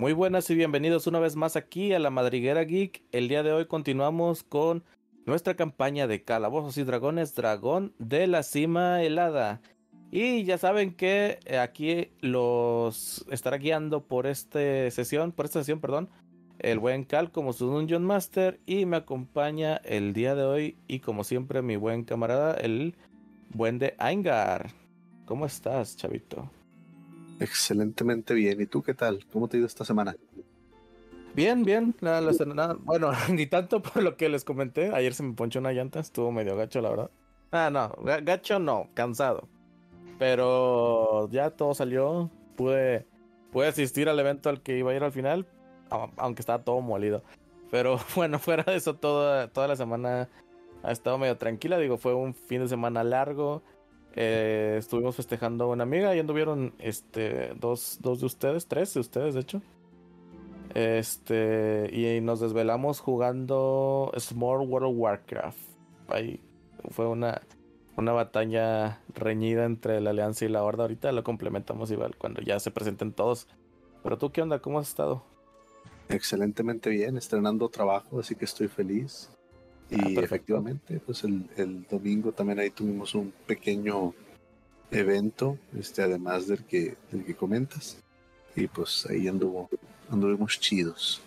Muy buenas y bienvenidos una vez más aquí a la Madriguera Geek. El día de hoy continuamos con nuestra campaña de Calabozos y Dragones, Dragón de la Cima Helada. Y ya saben que aquí los estará guiando por esta sesión, por esta sesión, perdón, el buen Cal como su Dungeon Master y me acompaña el día de hoy y como siempre mi buen camarada, el buen de Aingar. ¿Cómo estás, chavito? Excelentemente bien. ¿Y tú qué tal? ¿Cómo te ha ido esta semana? Bien, bien. bueno, ni tanto por lo que les comenté. Ayer se me ponchó una llanta, estuvo medio gacho, la verdad. Ah, no, gacho no, cansado. Pero ya todo salió. Pude, pude asistir al evento al que iba a ir al final, aunque estaba todo molido. Pero bueno, fuera de eso, toda, toda la semana ha estado medio tranquila. Digo, fue un fin de semana largo. Eh, estuvimos festejando a una amiga y anduvieron este, dos, dos de ustedes, tres de ustedes, de hecho. Este, y nos desvelamos jugando Small World Warcraft. Ahí fue una, una batalla reñida entre la Alianza y la Horda. Ahorita lo complementamos igual cuando ya se presenten todos. Pero tú, ¿qué onda? ¿Cómo has estado? Excelentemente bien, estrenando trabajo, así que estoy feliz. Y ah, efectivamente, pues el, domingo también ahí tuvimos un pequeño evento, este, además del que, del que comentas. Y pues ahí anduvo, anduvimos chidos.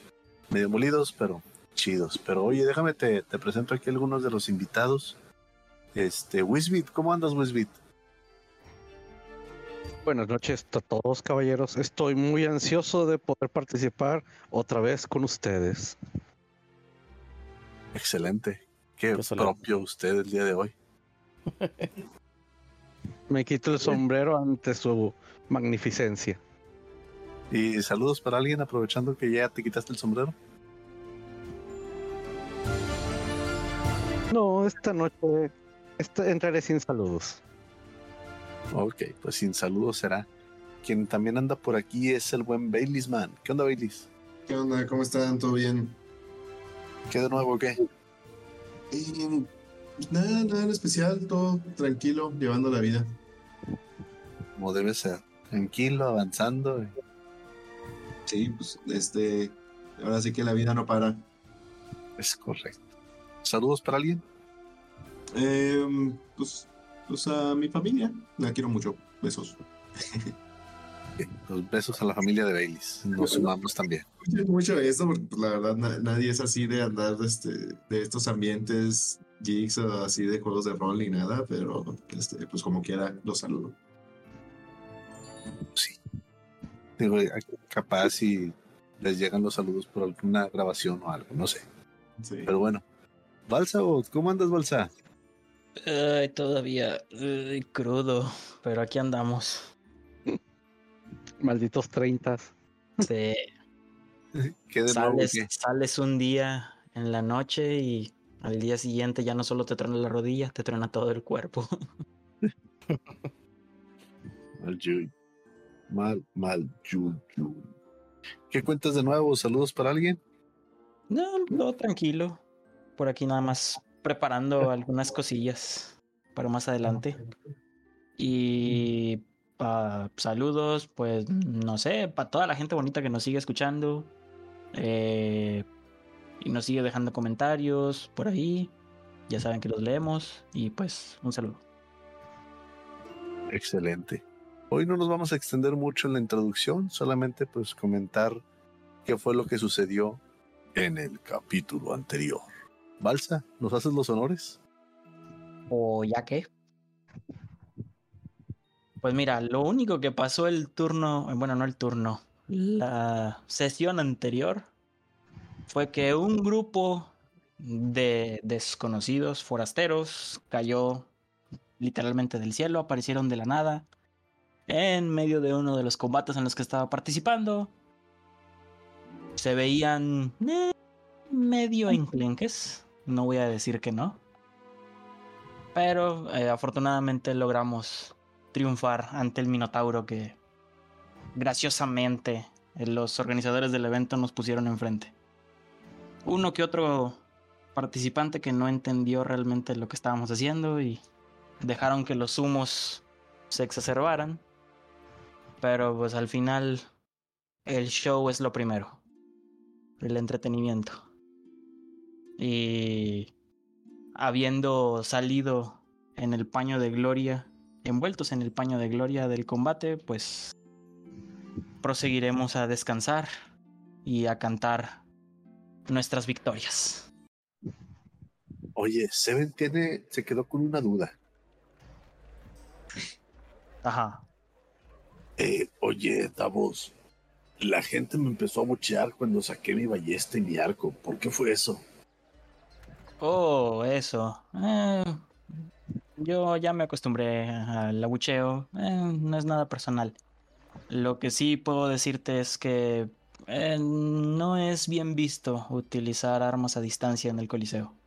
Medio molidos, pero chidos. Pero oye, déjame te, te presento aquí algunos de los invitados. Este, Wisbit, ¿cómo andas, Wisbit? Buenas noches a todos, caballeros. Estoy muy ansioso de poder participar otra vez con ustedes. Excelente. Qué propio usted el día de hoy. Me quito el sombrero ante su magnificencia. Y saludos para alguien aprovechando que ya te quitaste el sombrero. No, esta noche entraré sin saludos. Ok, pues sin saludos será. Quien también anda por aquí es el buen Baileys Man. ¿Qué onda, Baileys? ¿Qué onda? ¿Cómo están? ¿Todo bien? ¿Qué de nuevo qué? Pues nada, nada en especial, todo tranquilo, llevando la vida. Como debe ser, tranquilo, avanzando. Sí, pues este, ahora sí que la vida no para. Es correcto. ¿Saludos para alguien? Em, pues, pues a mi familia, la quiero mucho. Besos. Los besos a la familia de Baileys. Nos sumamos también. Mucho eso, porque pues, la verdad nadie es así de andar de, este, de estos ambientes geeks o así de juegos de rol ni nada, pero este, pues como quiera, los saludo. Sí. Digo, capaz si les llegan los saludos por alguna grabación o algo, no sé. Sí. Pero bueno. Balsa, ¿cómo andas, Balsa? todavía crudo, pero aquí andamos. Malditos 30. Sí. sales, sales un día en la noche y al día siguiente ya no solo te truena la rodilla, te truena todo el cuerpo. mal Mal, mal ¿Qué cuentas de nuevo? ¿Saludos para alguien? No, todo tranquilo. Por aquí nada más preparando algunas cosillas para más adelante. Y saludos, pues no sé, para toda la gente bonita que nos sigue escuchando eh, y nos sigue dejando comentarios por ahí. Ya saben que los leemos y pues un saludo. Excelente. Hoy no nos vamos a extender mucho en la introducción, solamente pues comentar qué fue lo que sucedió en el capítulo anterior. Balsa, ¿nos haces los honores? O ya que. Pues mira, lo único que pasó el turno, bueno, no el turno, la sesión anterior fue que un grupo de desconocidos forasteros cayó literalmente del cielo, aparecieron de la nada en medio de uno de los combates en los que estaba participando. Se veían eh, medio enclenques, no voy a decir que no. Pero eh, afortunadamente logramos triunfar ante el Minotauro que graciosamente los organizadores del evento nos pusieron enfrente. Uno que otro participante que no entendió realmente lo que estábamos haciendo y dejaron que los humos se exacerbaran. Pero pues al final el show es lo primero. El entretenimiento. Y habiendo salido en el paño de gloria, envueltos en el paño de gloria del combate, pues proseguiremos a descansar y a cantar nuestras victorias. Oye, Seven tiene, se quedó con una duda. Ajá. Eh, oye, Davos, la gente me empezó a buchear cuando saqué mi ballesta y mi arco. ¿Por qué fue eso? Oh, eso. Eh, yo ya me acostumbré al abucheo. Eh, no es nada personal. Lo que sí puedo decirte es que eh, no es bien visto utilizar armas a distancia en el Coliseo.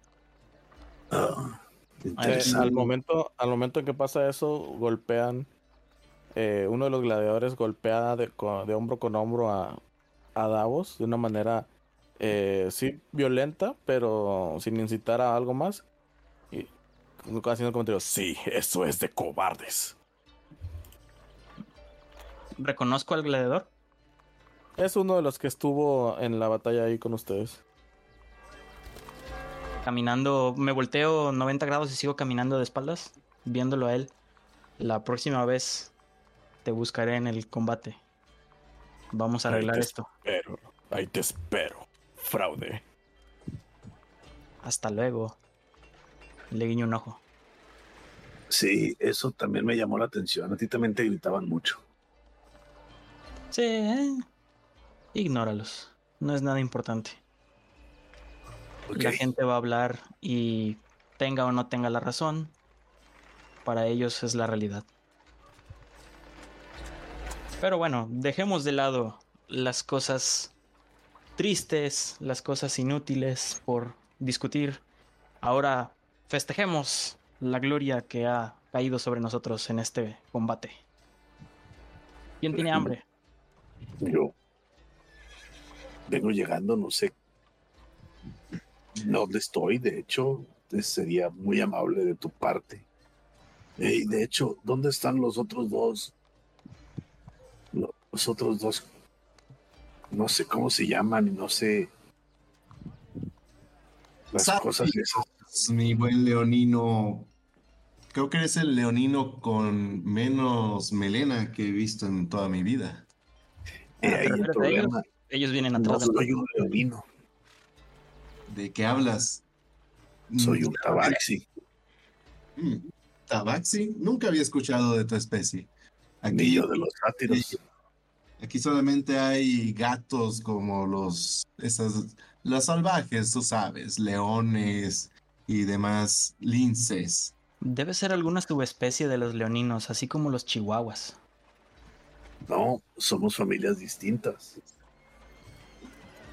Ah, Eh, interesante. al momento, al momento en que pasa eso, golpean. eh, uno de los gladiadores golpea de, de hombro con hombro a, a Davos de una manera eh, sí violenta, pero sin incitar a algo más. Haciendo el comentario: Sí, eso es de cobardes. ¿Reconozco al gladiador? Es uno de los que estuvo en la batalla ahí con ustedes. Caminando, me volteo 90 grados y sigo caminando de espaldas, viéndolo a él. La próxima vez te buscaré en el combate. Vamos a arreglar Ahí te esto. Espero, ahí te espero, fraude. Hasta luego. Le guiño un ojo. Sí, eso también me llamó la atención. A ti también te gritaban mucho. Sí, eh. Ignóralos. No es nada importante. Ok, La gente va a hablar y tenga o no tenga la razón, para ellos es la realidad. Pero bueno, dejemos de lado las cosas tristes, las cosas inútiles por discutir. Ahora festejemos la gloria que ha caído sobre nosotros en este combate. ¿Quién tiene hambre? Yo vengo llegando, no sé dónde estoy. De hecho, sería muy amable de tu parte. Y de hecho, ¿dónde están los otros dos? Lo- Los otros dos, no sé cómo se llaman, no sé. Las Sabe. cosas esas. Mi buen leonino. Creo que eres el leonino con menos melena que he visto en toda mi vida. Eh, ahí ¿te el refieres a ellos? vienen No atrás de soy un leonino, ¿De qué hablas? soy Mm, un tabaxi. mm, Tabaxi, nunca había escuchado de tu especie. Aquí, de los sátiros. aquí solamente hay gatos como los, esas, los salvajes, tú sabes, leones y demás linces. Debe ser alguna subespecie de los leoninos, así como los chihuahuas. No, somos familias distintas.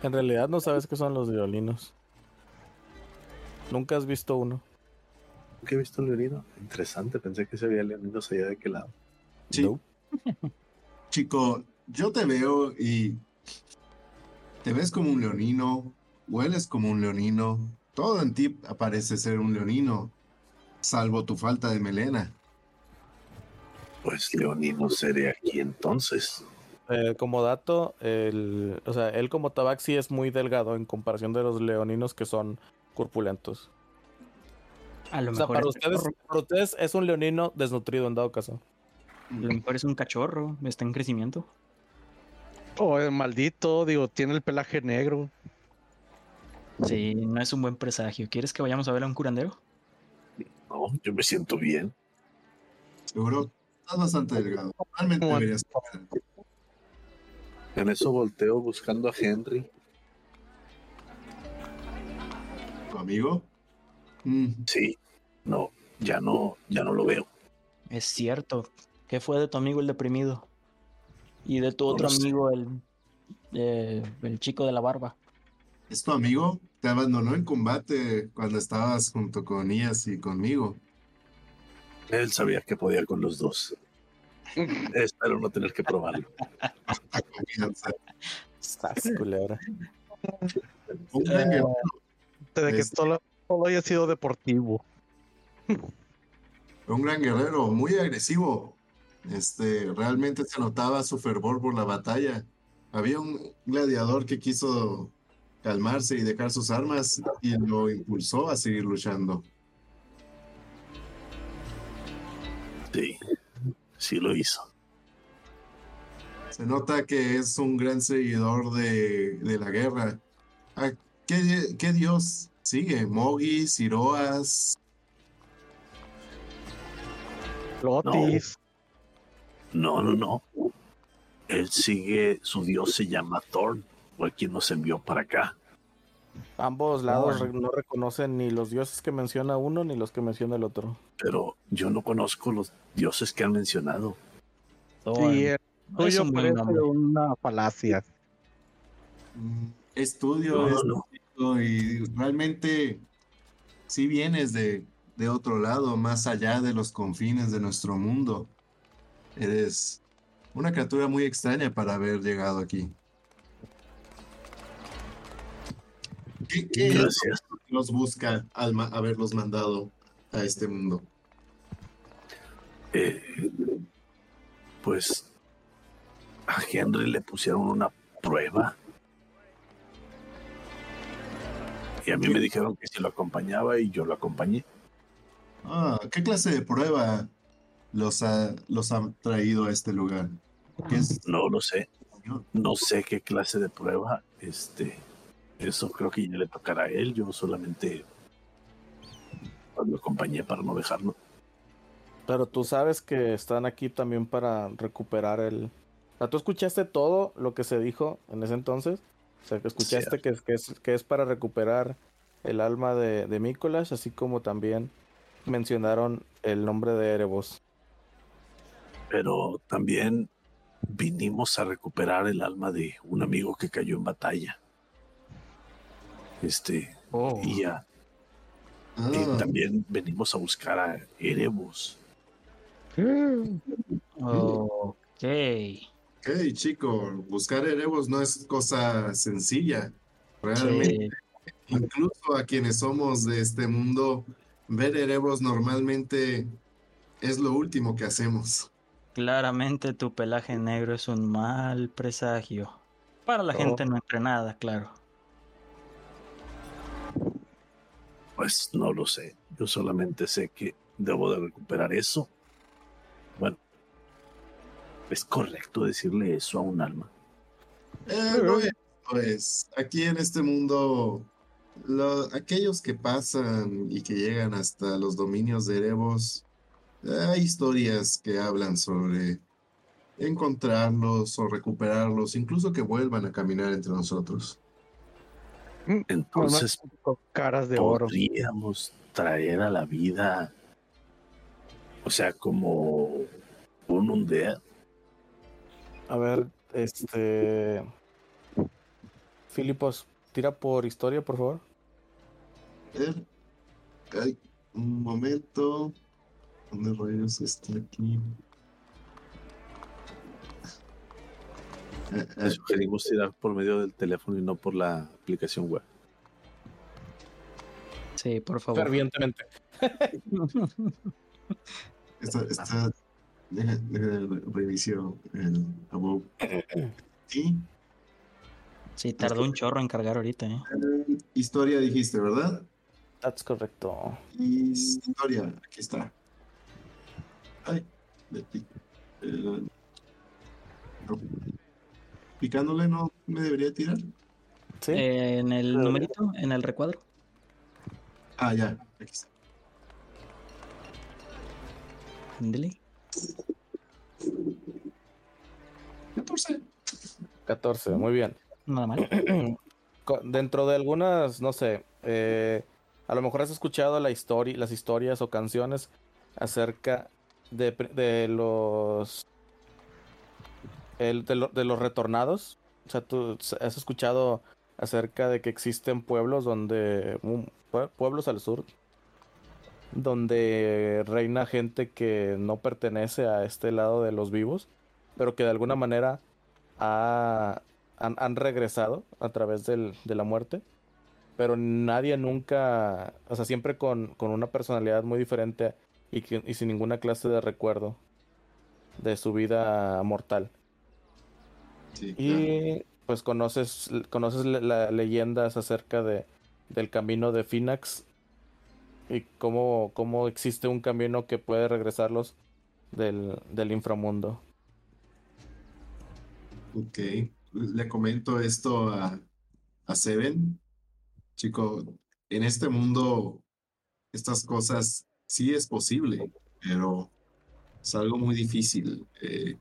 En realidad no sabes qué son los violinos. Nunca has visto uno. ¿Qué he visto un leonino? Interesante, pensé que se había leoninos allá de qué lado. Sí. No. Chico, yo te veo y te ves como un leonino, hueles como un leonino, todo en ti parece ser un leonino, salvo tu falta de melena. Pues leonino seré aquí entonces. Eh, como dato, el, o sea, él como tabaxi es muy delgado en comparación de los leoninos que son corpulentos. A lo O sea, mejor para es ustedes, cachorro. para ustedes es un leonino desnutrido en dado caso. A lo mejor es un cachorro, está en crecimiento. Oh, el maldito, digo, tiene el pelaje negro. Sí, no es un buen presagio. ¿Quieres que vayamos a ver a un curandero? No, yo me siento bien. Seguro, estás bastante delgado. Realmente deberías. En eso volteo buscando a Henry. ¿Tu amigo? Mm, Sí, no, ya no, ya no lo veo. Es cierto. ¿Qué fue de tu amigo el deprimido? Y de tu No otro amigo, el, eh, el chico de la barba. ¿Es tu amigo? Te abandonó en combate cuando estabas junto con Ias y conmigo. Él sabía que podía con los dos. Espero no tener que probarlo. Sas, culebra. Un gran guerrero. De que Este- solo, solo haya sido deportivo. Un gran guerrero, muy agresivo. Este, realmente se notaba su fervor por la batalla. Había un gladiador que quiso calmarse y dejar sus armas y lo impulsó a seguir luchando. Sí, sí lo hizo. Se nota que es un gran seguidor de, de la guerra. ¿A qué, qué dios sigue? ¿Mogi, Siroas? Lotis. No, no, no. Él sigue, su dios se llama Thorn, fue quien nos envió para acá. Ambos lados no reconocen ni los dioses que menciona uno ni los que menciona el otro. Pero yo no conozco los dioses que han mencionado. Sí, el No es tuyo parece una falacia. Estudio No, esto no. y realmente si vienes de, de otro lado, más allá de los confines de nuestro mundo. Eres una criatura muy extraña para haber llegado aquí. ¿Qué, qué Gracias. los busca al haberlos mandado a este mundo? Eh, pues a Henry le pusieron una prueba. Y a mí me dijeron que si lo acompañaba y yo lo acompañé. Ah, ¿qué clase de prueba los ha, los ha traído a este lugar? ¿Qué es? No lo sé. No sé qué clase de prueba. Este, eso creo que ya le tocará a él. Yo solamente lo acompañé para no dejarlo. Pero tú sabes que están aquí también para recuperar el... O sea, tú escuchaste todo lo que se dijo en ese entonces. O sea, que escuchaste que es, que, es, que es para recuperar el alma de, de Mícolas, así como también mencionaron el nombre de Erebos. Pero también vinimos a recuperar el alma de un amigo que cayó en batalla. Este, Oh. y ya. Ah, Y también venimos a buscar a Erebus. Ok. ok, chico, buscar Erebos no es cosa sencilla. Realmente, Sí. incluso a quienes somos de este mundo, ver Erebos normalmente es lo último que hacemos. Claramente tu pelaje negro es un mal presagio. Para la Oh. gente no entrenada, claro. Pues no lo sé. Yo solamente sé que debo de recuperar eso. Bueno, es correcto decirle eso a un alma. Eh, pues aquí en este mundo, lo- aquellos que pasan y que llegan hasta los dominios de Erebos, hay historias que hablan sobre encontrarlos o recuperarlos, incluso que vuelvan a caminar entre nosotros. Entonces caras de oro. podríamos traer a la vida, o sea, como un undead. A ver, este... Filipos, tira por historia, por favor. A ver, ay, un momento. ¿Dónde rayos está aquí? Le sugerimos tirar por medio del teléfono y no por la aplicación web. Sí, por favor. Fervientemente. Está, está, deja, deja revisió el above. Sí, Sí, tardó un chorro en cargar ahorita, ¿eh? eh, historia dijiste, ¿verdad? That's correcto. Historia, aquí está. Ay, le pi- eh, no. Picándole no me debería tirar. Sí. Eh, en el numerito, en el recuadro. Ah, ya, aquí está. Ándele. 14. 14, muy bien. Nada mal. Dentro de algunas, no sé, eh, a lo mejor has escuchado la historia, las historias o canciones acerca de, de los el- de, lo- de los retornados. O sea, tú has escuchado acerca de que existen pueblos donde pue- pueblos al sur donde reina gente que no pertenece a este lado de los vivos, pero que de alguna manera ha- han, han regresado a través del- de la muerte, pero nadie nunca, o sea, siempre con, con una personalidad muy diferente y, que- y sin ninguna clase de recuerdo de su vida mortal. Sí, claro. Y pues conoces, conoces la leyendas acerca de, del camino de Finax y cómo, cómo existe un camino que puede regresarlos del, del inframundo. Ok, le comento esto a, a Seven. Chico, en este mundo estas cosas sí es posible, pero es algo muy difícil. Eh,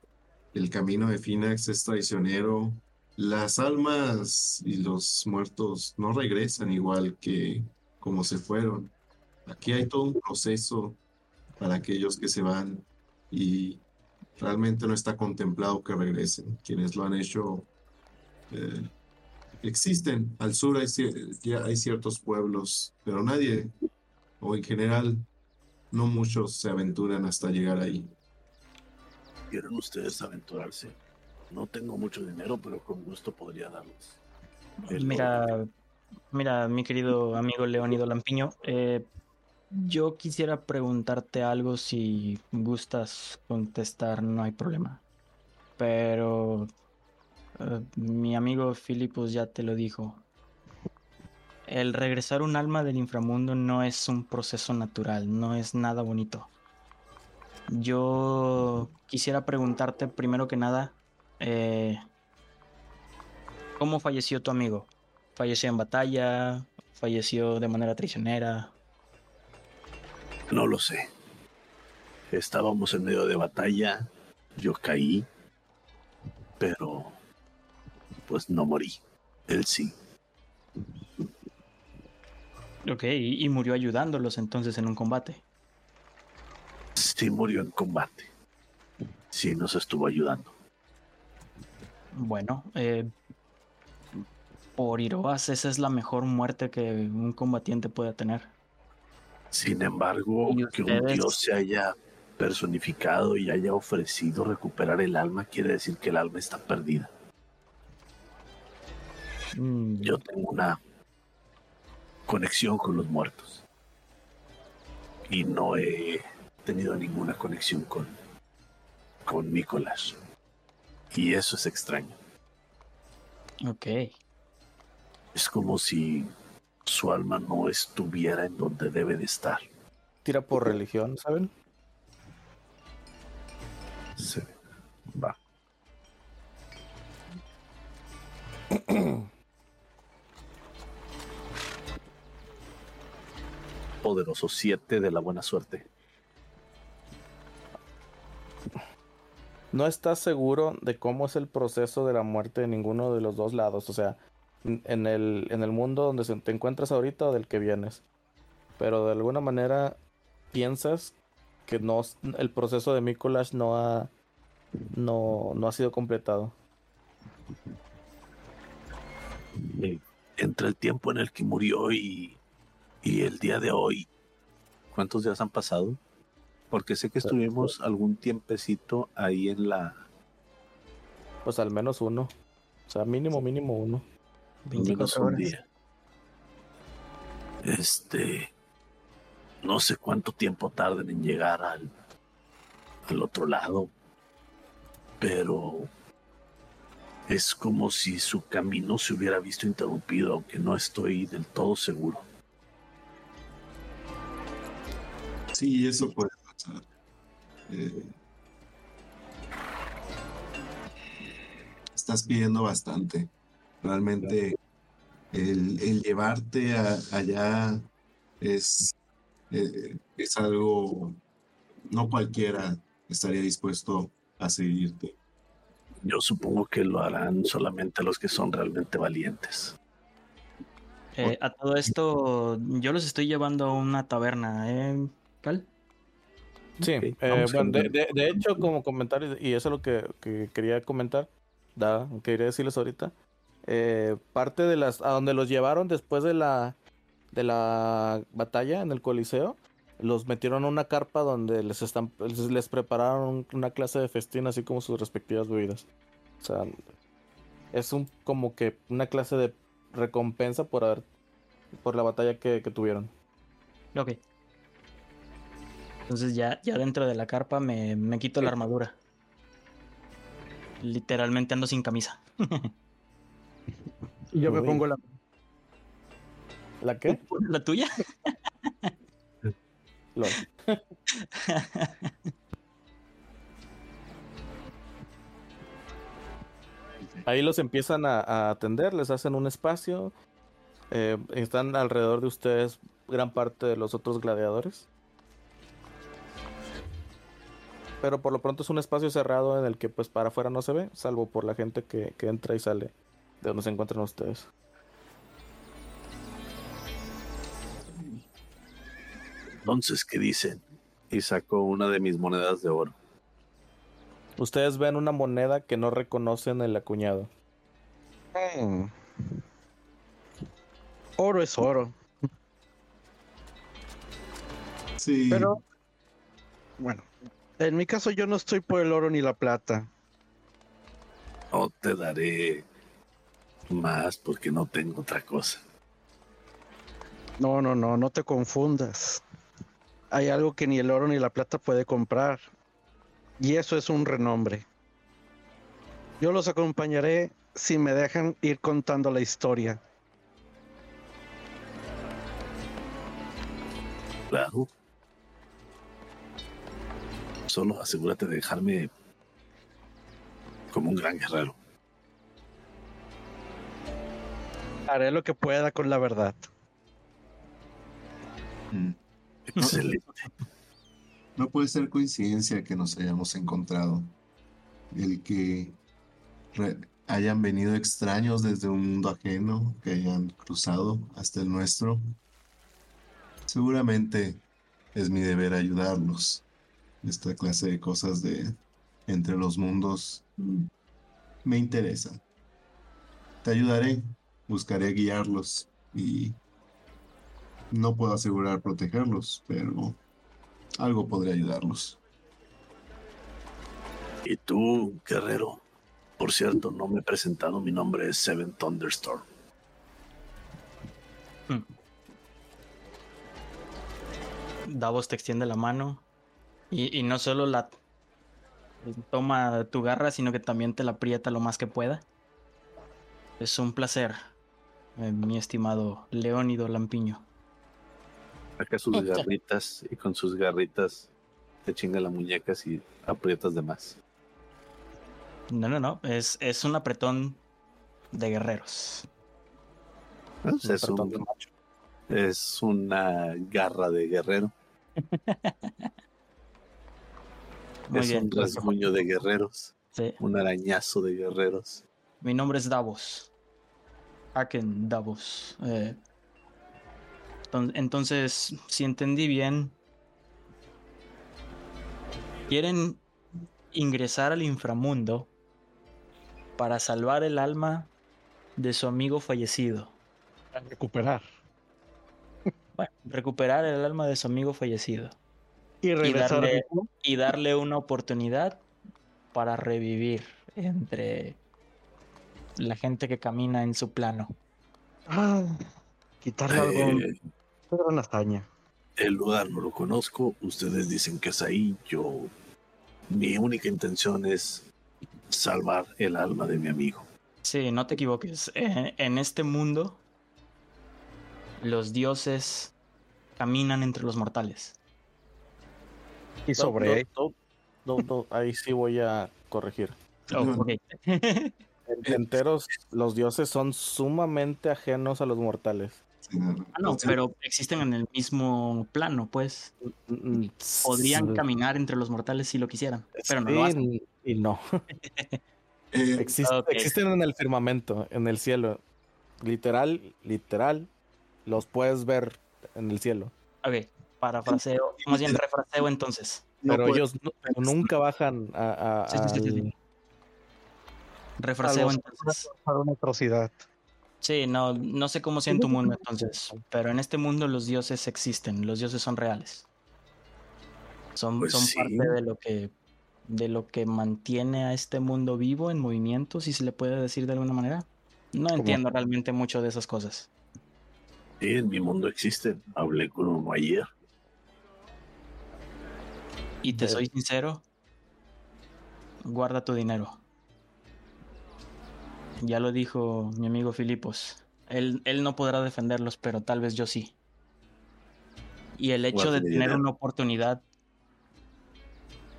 el camino de Finax es traicionero. Las almas y los muertos no regresan igual que como se fueron. Aquí hay todo un proceso para aquellos que se van y realmente no está contemplado que regresen. Quienes lo han hecho eh, existen. Al sur hay, hay ciertos pueblos, pero nadie, o en general, no muchos se aventuran hasta llegar ahí. ¿Quieren ustedes aventurarse? No tengo mucho dinero, pero con gusto podría darles. el Mira, mira, mi querido amigo Leónido Lampiño, eh, yo quisiera preguntarte algo si gustas contestar, no hay problema. Pero eh, mi amigo Filipos ya te lo dijo. El regresar un alma del inframundo no es un proceso natural, no es nada bonito. Yo quisiera preguntarte primero que nada, eh, ¿cómo falleció tu amigo? ¿Falleció en batalla? ¿Falleció de manera traicionera? No lo sé. Estábamos en medio de batalla, yo caí, pero pues no morí. Él sí. Ok, y, y murió ayudándolos entonces en un combate. Sí murió en combate. Sí nos estuvo ayudando. Bueno, eh, por Iroas, esa es la mejor muerte que un combatiente puede tener. Sin embargo, ¿Y que un dios se haya personificado y haya ofrecido recuperar el alma quiere decir que el alma está perdida. Mm, Yo tengo una conexión con los muertos. Y no he tenido ninguna conexión con, con Nicolás. Y eso es extraño. ok, Es como si su alma no estuviera en donde debe de estar. Tira por religión, ¿saben? Sí. Va. Poderoso 7 de la buena suerte. No estás seguro de cómo es el proceso de la muerte de ninguno de los dos lados. O sea, en el, en el mundo donde te encuentras ahorita o del que vienes. Pero de alguna manera piensas que no, el proceso de Mikolash no ha, no, no ha sido completado. Entre el tiempo en el que murió y, y el día de hoy, ¿cuántos días han pasado? Porque sé que estuvimos algún tiempecito ahí en la... Pues al menos uno. O sea, mínimo, mínimo uno. al menos 24 un horas. día. Este... No sé cuánto tiempo tarden en llegar al, al otro lado, pero es como si su camino se hubiera visto interrumpido, aunque no estoy del todo seguro. Sí, eso puede pasar. Eh, estás pidiendo bastante. Realmente el, el llevarte a- allá es, eh, es algo, no cualquiera estaría dispuesto a seguirte. Yo supongo que lo harán solamente los que son realmente valientes. Eh, a todo esto, yo los estoy llevando a una taberna, ¿eh, Cal? Sí, Ok, eh, bueno, de, de- de hecho, como comentario, y eso es lo que, que quería comentar, da, quería decirles ahorita, eh, parte de las, a donde los llevaron después de la, de la batalla en el Coliseo, los metieron a una carpa donde les están, les, les prepararon una clase de festín, así como sus respectivas bebidas. O sea, es un, como que una clase de recompensa por haber, por la batalla que, que tuvieron. Ok. Entonces ya, ya dentro de la carpa me, me quito la armadura. Literalmente ando sin camisa. Y yo me pongo la. ¿La qué? ¿La tuya? Lol. Ahí los empiezan a, a atender, les hacen un espacio. eh, están alrededor de ustedes gran parte de los otros gladiadores. Pero por lo pronto es un espacio cerrado en el que pues para afuera no se ve, salvo por la gente que, que entra y sale de donde se encuentran ustedes. Entonces, ¿qué dicen? Y saco una de mis monedas de oro. Ustedes ven una moneda que no reconocen el acuñado. Mm. Oro es oro. Sí. Pero, bueno, en mi caso yo no estoy por el oro ni la plata. No te daré más porque no tengo otra cosa. No, no, no, no te confundas. Hay algo que ni el oro ni la plata puede comprar. Y eso es un renombre. Yo los acompañaré si me dejan ir contando la historia. Claro. Solo asegúrate de dejarme como un gran guerrero. Haré lo que pueda con la verdad. Mm. Excelente. No puede ser coincidencia que nos hayamos encontrado. El que hayan venido extraños desde un mundo ajeno, que hayan cruzado hasta el nuestro. Seguramente es mi deber ayudarlos. Esta clase de cosas de entre los mundos me interesan. Te ayudaré, buscaré guiarlos y no puedo asegurar protegerlos, pero algo podría ayudarlos. Y tú, guerrero. Por cierto, no me he presentado. Mi nombre es Seven Thunderstorm. Davos te extiende la mano y, y no solo la toma tu garra, sino que también te la aprieta lo más que pueda. Es un placer, eh, mi estimado Leónido Lampiño. Saca sus garritas y con sus garritas te chinga las muñecas y aprietas de más. No, no, no, es, es un apretón de guerreros. Pues es, de un- macho. es una garra de guerrero. Muy es bien. un rasguño de guerreros. Sí. Un arañazo de guerreros. Mi nombre es Davos. Aken Davos. Eh, enton- entonces, si entendí bien, quieren ingresar al inframundo para salvar el alma de su amigo fallecido. A recuperar. Bueno, recuperar el alma de su amigo fallecido Y regresar. darle- y darle una oportunidad para revivir entre la gente que camina en su plano. Ah, quitarle algo. Eh, Era una hazaña. el lugar no lo conozco. Ustedes dicen que es ahí. Yo. Mi única intención es salvar el alma de mi amigo. Sí, no te equivoques. En, en este mundo, los dioses caminan entre los mortales. Y sobre No, no, no, no, ahí sí voy a corregir. Oh, ok. Enteros, los dioses son sumamente ajenos a los mortales. Ah, no, pero existen en el mismo plano, pues. Mm, Podrían sí, caminar entre los mortales si lo quisieran, pero no lo hacen. y no. Eh, Exist- Ok. Existen en el firmamento, en el cielo. Literal, literal, los puedes ver en el cielo. Ok, parafraseo, más bien refraseo entonces. no Pero puede- ellos no- nunca bajan a, a- Sí, sí, sí, sí, sí. al- Refraseo los- entonces. Para una atrocidad. Sí, no, no sé cómo sea en tu mundo entonces, pero en este mundo los dioses existen, los dioses son reales. Son, Pues son sí. parte de lo que de lo que mantiene a este mundo vivo en movimiento, si se le puede decir de alguna manera. No entiendo realmente mucho de esas cosas. Sí, en mi mundo existen. Hablé con uno ayer. Y te soy sincero, guarda tu dinero. ya lo dijo mi amigo Filipos. Él, él no podrá defenderlos, pero tal vez yo sí. Y el hecho de tener una oportunidad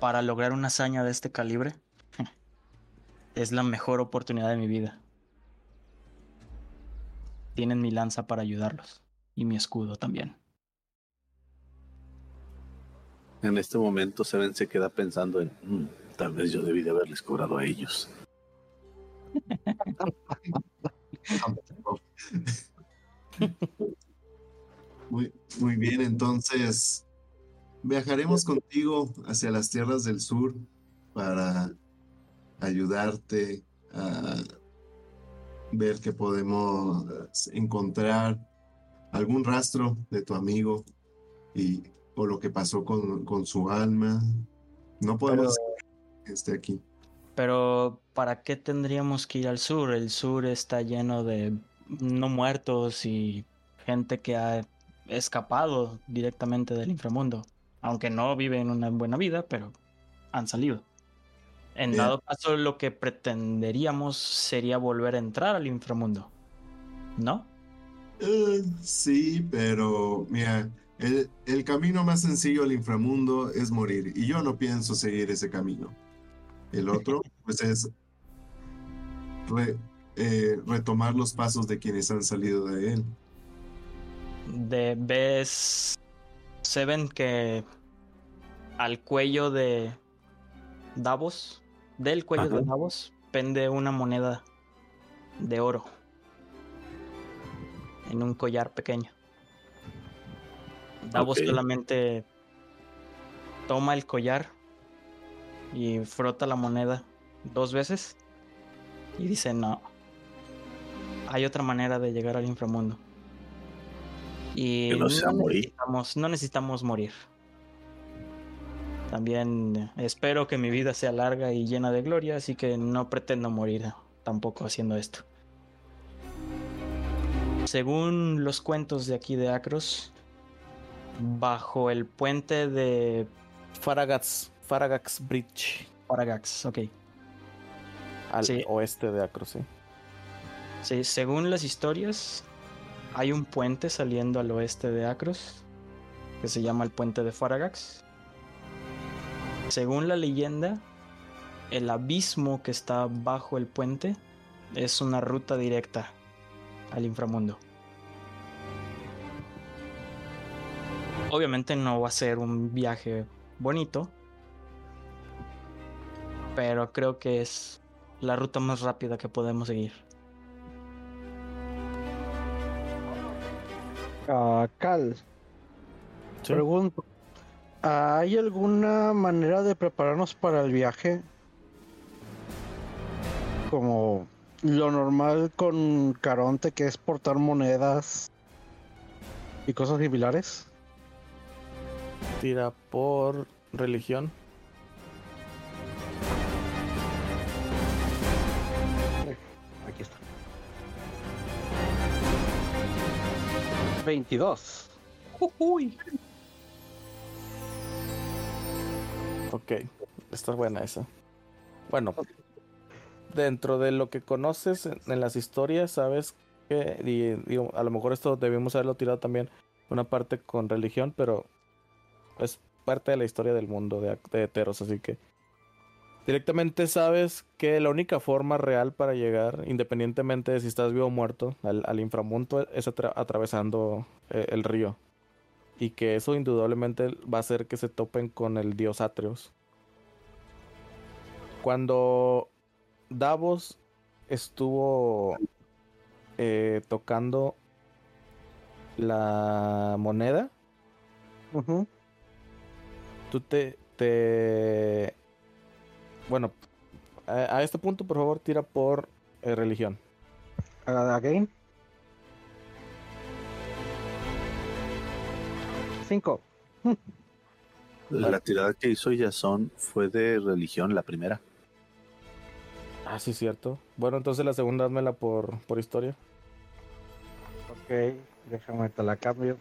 para lograr una hazaña de este calibre es la mejor oportunidad de mi vida. Tienen mi lanza para ayudarlos y mi escudo también. En este momento se queda pensando en, "Mm, tal vez yo debí de haberles cobrado a ellos. Muy, muy bien, entonces viajaremos contigo hacia las tierras del sur para ayudarte a ver que podemos encontrar algún rastro de tu amigo y o lo que pasó con, con su alma. No podemos que esté aquí. Pero ¿para qué tendríamos que ir al sur? El sur está lleno de no muertos y gente que ha escapado directamente del inframundo. Aunque no viven una buena vida, pero han salido. En Bien. dado caso, lo que pretenderíamos sería volver a entrar al inframundo. ¿No? Eh, sí, pero mira, el, el camino más sencillo al inframundo es morir y yo no pienso seguir ese camino. El otro, pues es re- eh, retomar los pasos de quienes han salido de él. De ves se ven que al cuello de Davos, del cuello de. Davos, pende una moneda de oro en un collar pequeño. Davos solamente toma el collar y frota la moneda dos veces y dice no. Hay otra manera de llegar al inframundo. Y Que no sea morir. necesitamos, no necesitamos morir. También espero que mi vida sea larga y llena de gloria, así que no pretendo morir tampoco haciendo esto. Según los cuentos de aquí de Acros, bajo el puente de Faragax, Faragax Bridge, Paragax, ok. al Sí. oeste de Acro, sí. Sí, según las historias, hay un puente saliendo al oeste de Acros que se llama el puente de Faragax. Según la leyenda, el abismo que está bajo el puente es una ruta directa al inframundo. Obviamente no va a ser un viaje bonito, pero creo que es la ruta más rápida que podemos seguir. Ah, Cal, Sí. pregunto, ¿hay alguna manera de prepararnos para el viaje? Como lo normal con Caronte, que es portar monedas y cosas similares. Tira por religión. Aquí está. 22. Ok, está buena esa. Bueno, dentro de lo que conoces en, las historias, sabes que, y- a lo mejor esto debimos haberlo tirado también una parte con religión, pero es parte de la historia del mundo de, de así que directamente sabes que la única forma real para llegar, independientemente de si estás vivo o muerto, al, al inframundo es atra- atravesando eh, el río. Y que eso indudablemente va a hacer que se topen con el dios Atreus. Cuando Davos estuvo eh, tocando la moneda, Ujú. Tú te, te... Bueno, a, a este punto por favor tira por eh, religión. Again. 5. La tirada que hizo Jason fue de religión, la primera. Ah, sí, cierto. Bueno, entonces la segunda házmela por, por historia. Ok, déjame te la cambio.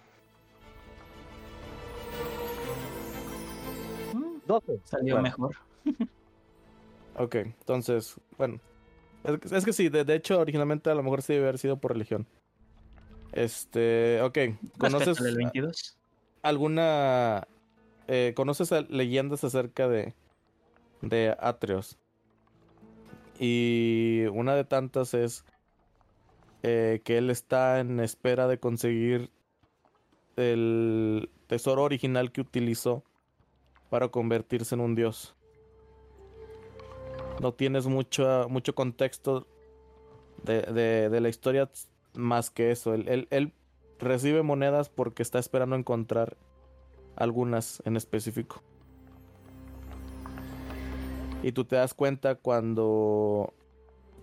12. Salió Bueno. mejor. Ok, entonces, bueno, Es, que- es que sí, de, de hecho, originalmente a lo mejor sí debe haber sido por religión. Este, ok. ¿Conoces Respétale el 22. alguna. eh, ¿Conoces a- leyendas acerca de. de Atreos? Y una de tantas es. eh, que él está en espera de conseguir el tesoro original que utilizó para convertirse en un dios. No tienes mucho, mucho contexto de, de- la historia más que eso. Él, él- él recibe monedas porque está esperando encontrar algunas en específico. Y tú te das cuenta cuando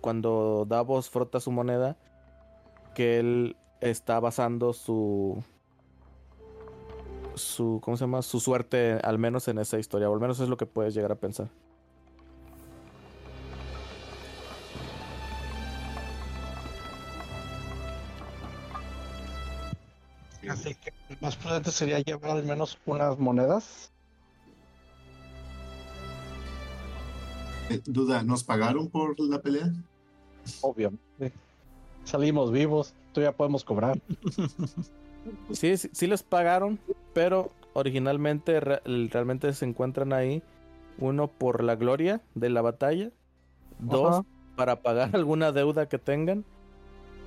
cuando Davos frota su moneda que él está basando su su ¿cómo se llama? su suerte al menos en esa historia, o al menos es lo que puedes llegar a pensar. Así que lo más prudente sería llevar al menos unas monedas. Eh, duda, ¿nos pagaron por la pelea? Obviamente. Salimos vivos, todavía podemos cobrar. Sí, sí, sí les pagaron, pero originalmente re- realmente se encuentran ahí uno por la gloria de la batalla, dos Ajá. para pagar alguna deuda que tengan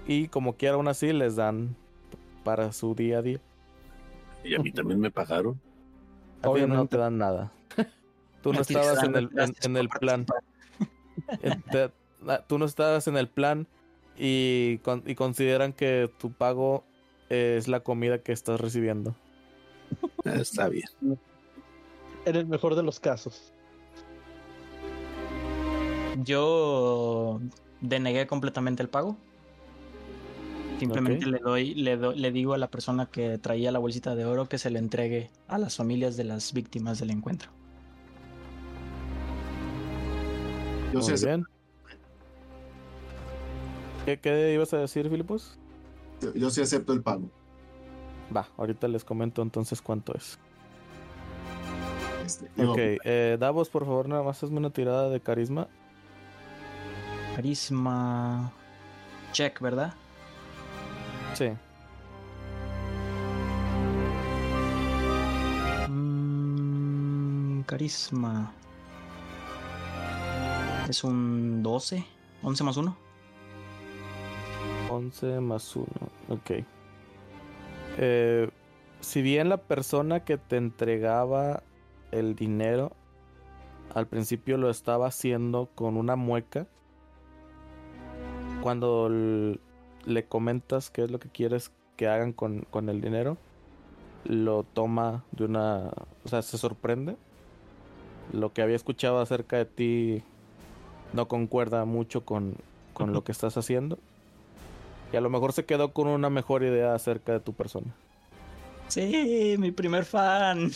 y como quiera aún así les dan para su día a día. Y a mí también me pagaron. A ti no te dan nada. Tú no estabas en el, en, el plan. Te- ah, tú no estabas en el plan y, con- y consideran que tu pago es la comida que estás recibiendo. Está bien. En el mejor de los casos. Yo denegué completamente el pago. Simplemente le doy, le do- le digo a la persona que traía la bolsita de oro que se le entregue a las familias de las víctimas del encuentro. Yo bien. ¿Qué, qué ibas a decir, Filipos? Yo sí acepto el pago. Va, ahorita les comento entonces cuánto es. Este, Ok, eh, Davos, por favor, nada más hazme una tirada de carisma. Carisma. Check, ¿verdad? Sí. Mm, carisma. Es un 12. 11 más 1. 11 más 1. Ok. Eh, si bien la persona que te entregaba el dinero al principio lo estaba haciendo con una mueca, cuando le comentas qué es lo que quieres que hagan con, con el dinero, lo toma de una... O sea, se sorprende. Lo que había escuchado acerca de ti no concuerda mucho con, con lo que estás haciendo. Y a lo mejor se quedó con una mejor idea acerca de tu persona. Sí, mi primer fan.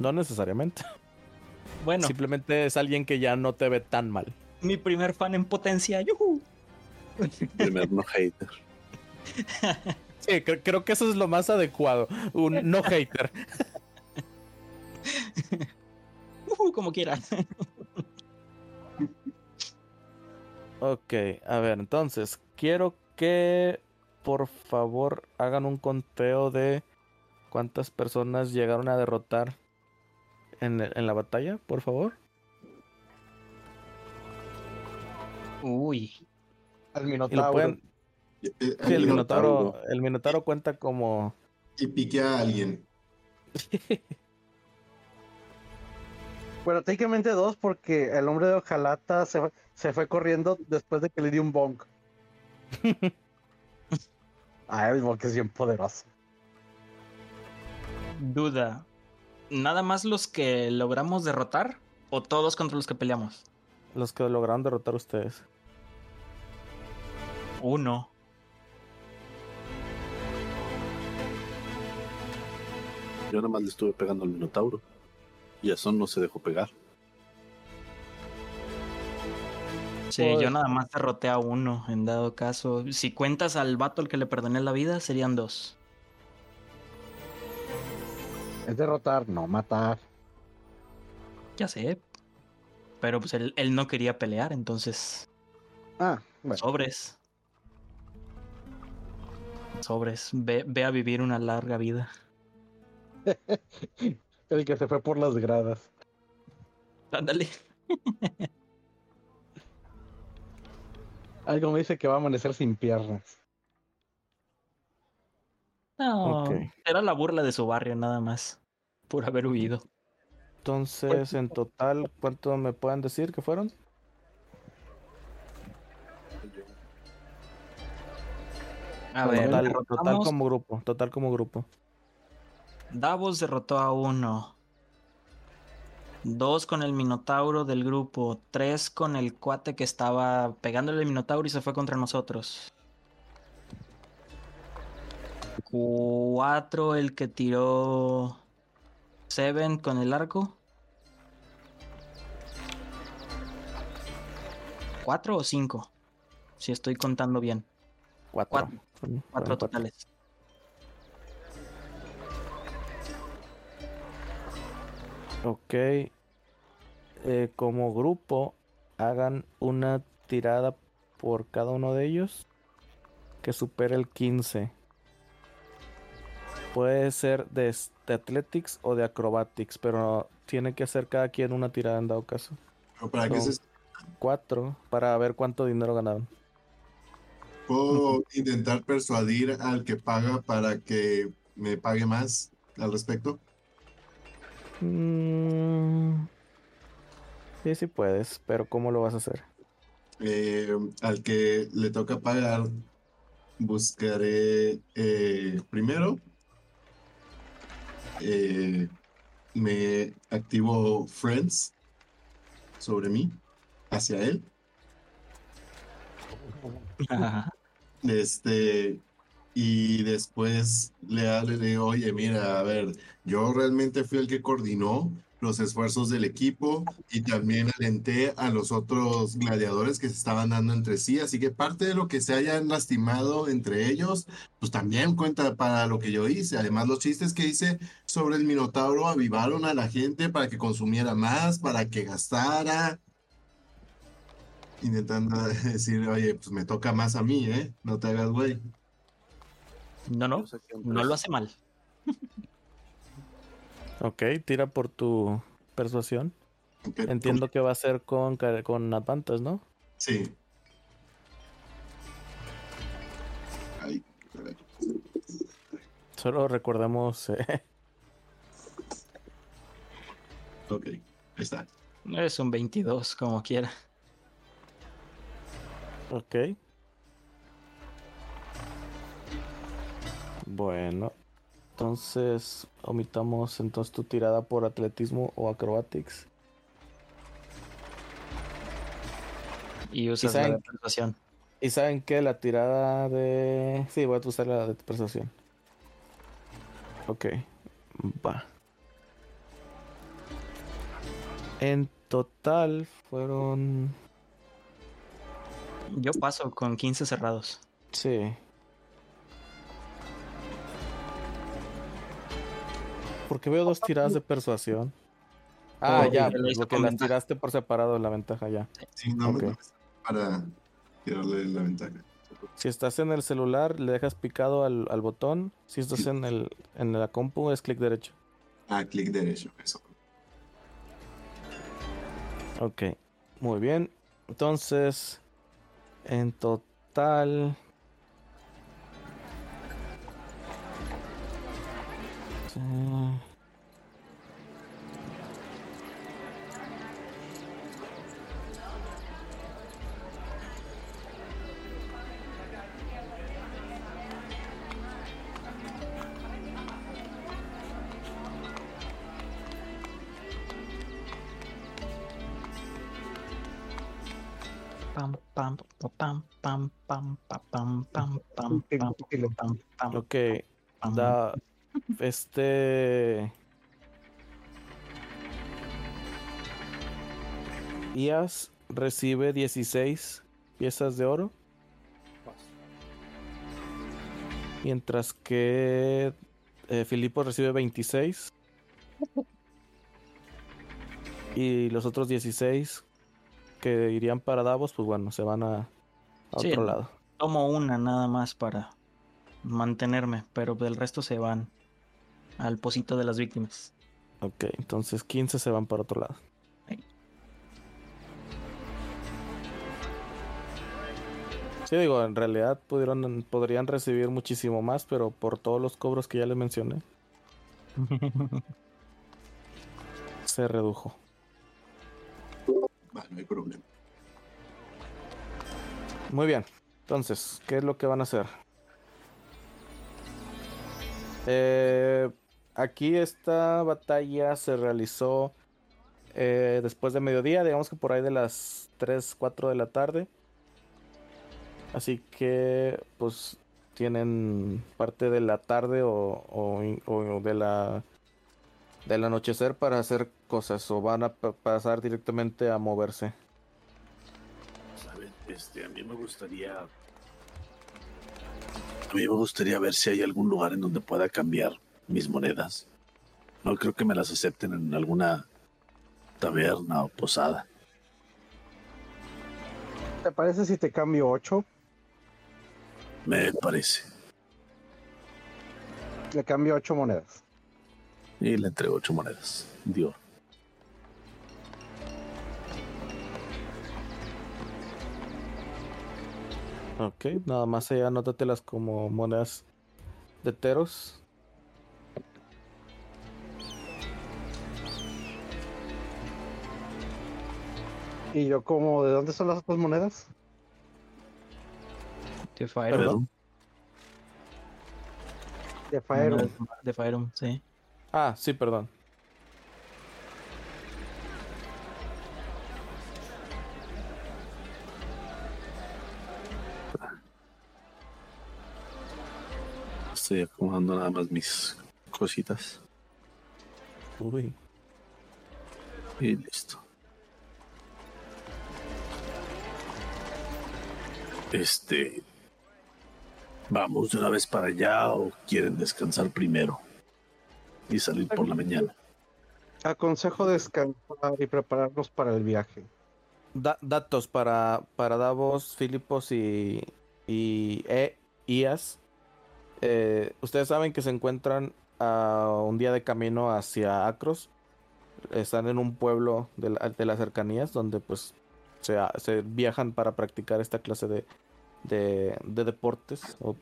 No necesariamente. Bueno, Simplemente es alguien que ya no te ve tan mal. mi primer fan en potencia. ¡yujú! Primer no hater. Sí, cre- creo que eso es lo más adecuado. Un no hater. Ujú, como quiera. Ok, a ver, entonces, quiero que por favor hagan un conteo de cuántas personas llegaron a derrotar en, en la batalla, por favor. Uy. Al Minotauro. pueden. eh, sí, el Minotauro, Minotauro, el Minotauro cuenta como. Y pique a alguien. Bueno, técnicamente dos porque el hombre de Ojalata se, fue- se fue corriendo después de que le dio un bonk. Ay, el bonk es bien poderoso. Duda. ¿Nada más los que logramos derrotar? ¿O todos contra los que peleamos? Los que lograron derrotar ustedes. Uno. Yo nada más le estuve pegando al Minotauro. Y eso no se dejó pegar. Sí, yo nada más derroté a uno, en dado caso. Si cuentas al vato al que le perdoné la vida, serían dos. Es derrotar, no matar. Ya sé. Pero pues él, él no quería pelear, entonces. Ah, bueno. Sobres. Sobres. Ve, ve a vivir una larga vida. El que se fue por las gradas. Ándale. Algo me dice que va a amanecer sin piernas. No, era la burla de su barrio nada más. Por haber huido. Entonces, en total, ¿cuánto me pueden decir que fueron? A ver, Total, como grupo, total como grupo. Davos derrotó a uno. Dos con el Minotauro del grupo. Tres con el cuate que estaba pegándole al Minotauro y se fue contra nosotros. Cuatro el que tiró Seven con el arco. ¿Cuatro o cinco? Si estoy contando bien. Cuatro. Cuatro. Cuatro totales. Ok. Eh, como grupo, hagan una tirada por cada uno de ellos que supere el 15. Puede ser de, Athletics o de Acrobatics, pero tiene que hacer cada quien una tirada en dado caso. Pero ¿Para qué No. se Cuatro para ver cuánto dinero ganaron. puedo intentar persuadir al que paga para que me pague más al respecto? Mm, Sí, sí puedes, pero ¿cómo lo vas a hacer? Eh, al que le toca pagar, buscaré eh, primero. eh, me activo Friends sobre mí, hacia él. Este, y después le hablo y le digo, oye, mira, a ver, yo realmente fui el que coordinó los esfuerzos del equipo y también alenté a los otros gladiadores que se estaban dando entre sí, así que parte de lo que se hayan lastimado entre ellos, pues también cuenta para lo que yo hice. Además, los chistes que hice sobre el Minotauro avivaron a la gente para que consumiera más, para que gastara. Intentando decir, oye, pues me toca más a mí, ¿eh? No te hagas güey. No, no, no lo hace mal. Ok, tira por tu persuasión. Entiendo que va a ser con, con Advantage, ¿no? Sí. Ay, a ver. Solo recordemos. eh, Ok, ahí está. Es un 22, como quiera. ok. Bueno. Entonces, omitamos entonces tu tirada por atletismo o acrobatics. Y usas la saben- de persuasión. ¿Y saben qué? La tirada de... Sí, voy a usar la de persuasión. Ok. Va. En total fueron... Yo paso con 15 cerrados. Sí. Porque veo dos tiradas de persuasión. Ah, ya, lo porque las tiraste por separado la ventaja ya. Sí, no me Ok. toques para tirarle la ventaja. Si estás en el celular, le dejas picado al, al botón. Si estás en el en la compu, es clic derecho. Ah, clic derecho, eso. Ok, muy bien. Entonces, en total... pam, pa, pam, pam, pam, pa, pam, pam, pam, pam, pam, pam, Ok, pam. da este IAS recibe 16 piezas de oro. Mientras que eh, Filipo recibe 26. Y los otros 16 que irían para Davos, pues bueno, se van a, a Sí. otro lado. Tomo una nada más para mantenerme, pero del resto se van al pocito de las víctimas. Ok, entonces 15 se van para otro lado. Sí. Sí, digo, en realidad pudieron, podrían recibir muchísimo más, pero por todos los cobros que ya les mencioné, se redujo. No hay problema. Muy bien. Entonces, ¿qué es lo que van a hacer? Eh, aquí esta batalla se realizó eh, después de mediodía, digamos que por ahí de las 3, 4 de la tarde. Así que, pues, tienen parte de la tarde o, o de la del anochecer para hacer cosas o van a pa- pasar directamente a moverse. ¿Saben? Este, a mí me gustaría. A mí me gustaría ver si hay algún lugar en donde pueda cambiar mis monedas. No creo que me las acepten en alguna taberna o posada. ¿Te parece si te cambio 8? Me parece. Le cambio 8 monedas. Y le entrego ocho monedas. Dios. Ok, nada más ahí anótatelas como monedas de teros. Y yo como, ¿de dónde son las otras monedas? De Fire. De Fire. De Fire, sí. Ah, sí, perdón. Estoy acomodando nada más mis cositas. Uy. Y listo. Este. ¿Vamos de una vez para allá o quieren descansar primero? Y salir por la mañana. Aconsejo descansar y prepararnos para el viaje. Da- datos para, para Davos, Filipos y, y e, Ias. Eh, ustedes saben que se encuentran a un día de camino hacia Acros. Están en un pueblo de, la- de las cercanías donde pues se, se viajan para practicar esta clase de, de, de deportes. o-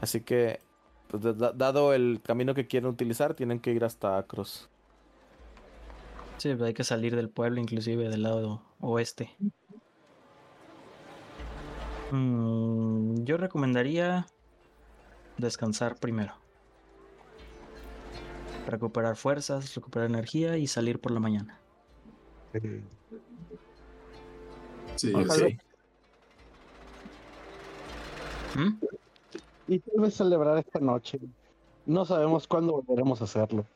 Así que, pues, da- da- dado el camino que quieren utilizar, tienen que ir hasta Acros. Sí, hay que salir del pueblo, inclusive del lado oeste. Mm, yo recomendaría descansar primero. Recuperar fuerzas, recuperar energía y salir por la mañana. Sí, Ok. sí. ¿Mm? Y tal vez celebrar esta noche. No sabemos cuándo volveremos a hacerlo.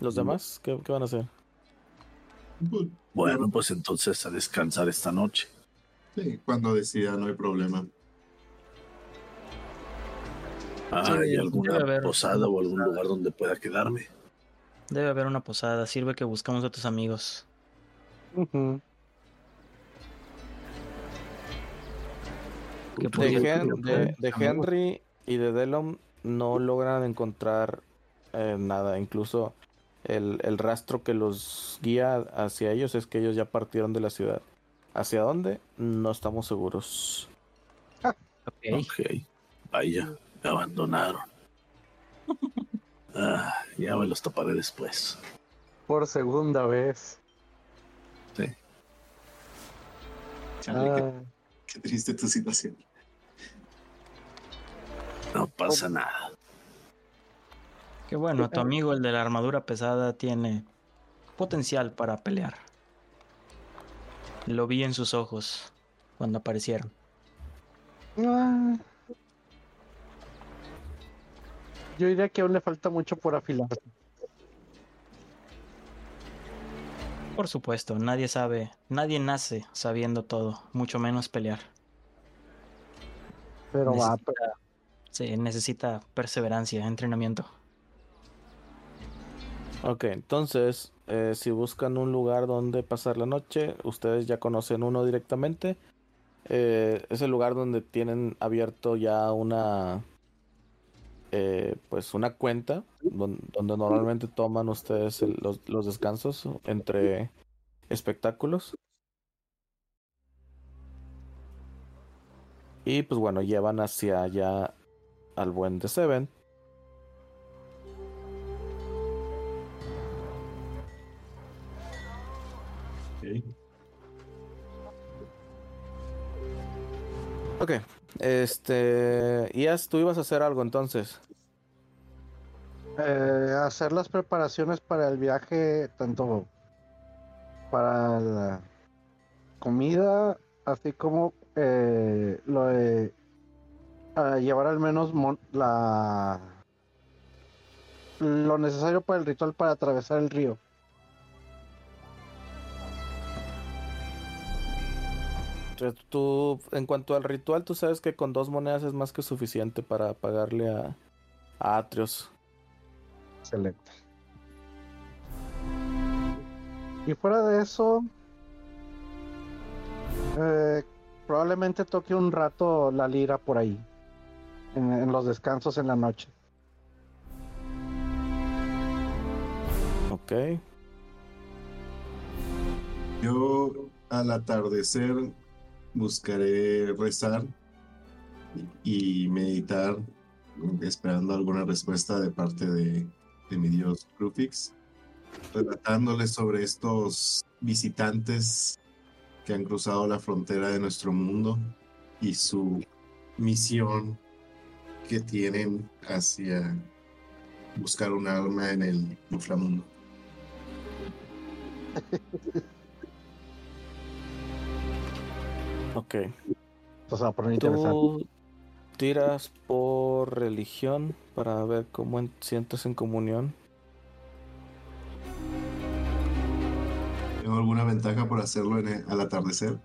¿Los demás? ¿Qué, qué van a hacer? Bueno, pues entonces a descansar esta noche. Sí, cuando decida, no hay problema. ¿Hay Sí, alguna posada o algún lugar donde pueda quedarme? Debe haber una posada. Sirve que buscamos a tus amigos. Que De, Oye, Hen- pero de- de Henry y de Delon no logran encontrar eh, nada. Incluso el, el rastro que los guía hacia ellos es que ellos ya partieron de la ciudad. ¿Hacia dónde? No estamos seguros. Ok. Ok. Vaya, me abandonaron. Ah, ya me los taparé después. Por segunda vez. Sí. Chale, Ah, qué triste tu situación. No pasa nada. Qué bueno, tu amigo, el de la armadura pesada, tiene potencial para pelear. Lo vi en sus ojos cuando aparecieron. ah. Yo diría que aún le falta mucho por afilar. Por supuesto, nadie sabe, nadie nace sabiendo todo, mucho menos pelear. Pero va, Necesita se necesita perseverancia, entrenamiento. Ok, entonces, eh, si buscan un lugar donde pasar la noche, ustedes ya conocen uno directamente. Eh, es el lugar donde tienen abierto ya una, eh, pues una cuenta donde, normalmente toman ustedes los, los descansos entre espectáculos. Y pues bueno, llevan hacia allá al buen de Seven. Ok. Este. Ias, tú ibas a hacer algo entonces. Eh, hacer las preparaciones para el viaje, tanto para la comida, así como eh, lo de llevar al menos la lo necesario para el ritual para atravesar el río. Tú, en cuanto al ritual, tú sabes que con dos monedas es más que suficiente para pagarle a, a Atrios. Excelente. Y fuera de eso, eh, probablemente toque un rato la lira por ahí, en, los descansos en la noche. Ok. Yo al atardecer buscaré rezar y meditar esperando alguna respuesta de parte de, mi dios Krufix, relatándole sobre estos visitantes que han cruzado la frontera de nuestro mundo y su misión que tienen hacia buscar un alma en el inframundo. Ok. Tú tiras por religión para ver cómo sientes en comunión. ¿Tengo alguna ventaja por hacerlo al atardecer?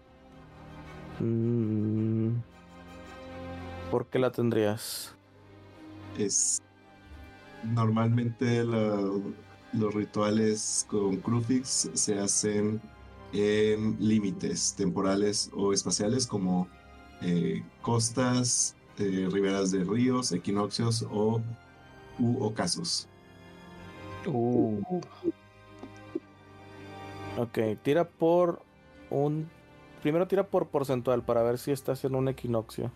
Mm, ¿Por qué la tendrías? Es normalmente los rituales con Crufix se hacen en límites temporales o espaciales como eh, costas, eh, riberas de ríos, equinoccios o u ocasos. Uh. Ok, tira por un... Primero tira por porcentual para ver si estás en un equinoccio.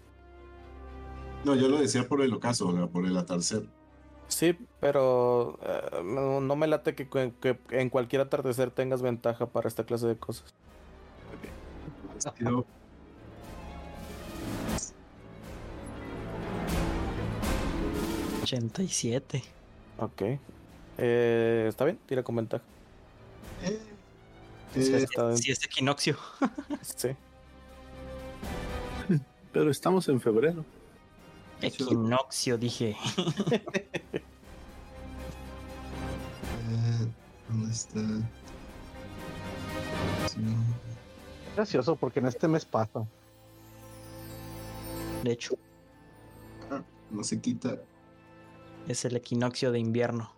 No, yo lo decía por el ocaso, por el atardecer. Sí, pero eh, no, me late que, en cualquier atardecer tengas ventaja para esta clase de cosas. Okay. 87. Ok. Eh, ¿Está bien? Tira con ventaja. Eh, si es equinoccio. sí. Pero estamos en febrero. Equinoccio, dije. Eh, ¿Dónde está? Gracioso porque en este mes pasa. De hecho. Ah, no se quita. Es el equinoccio de invierno.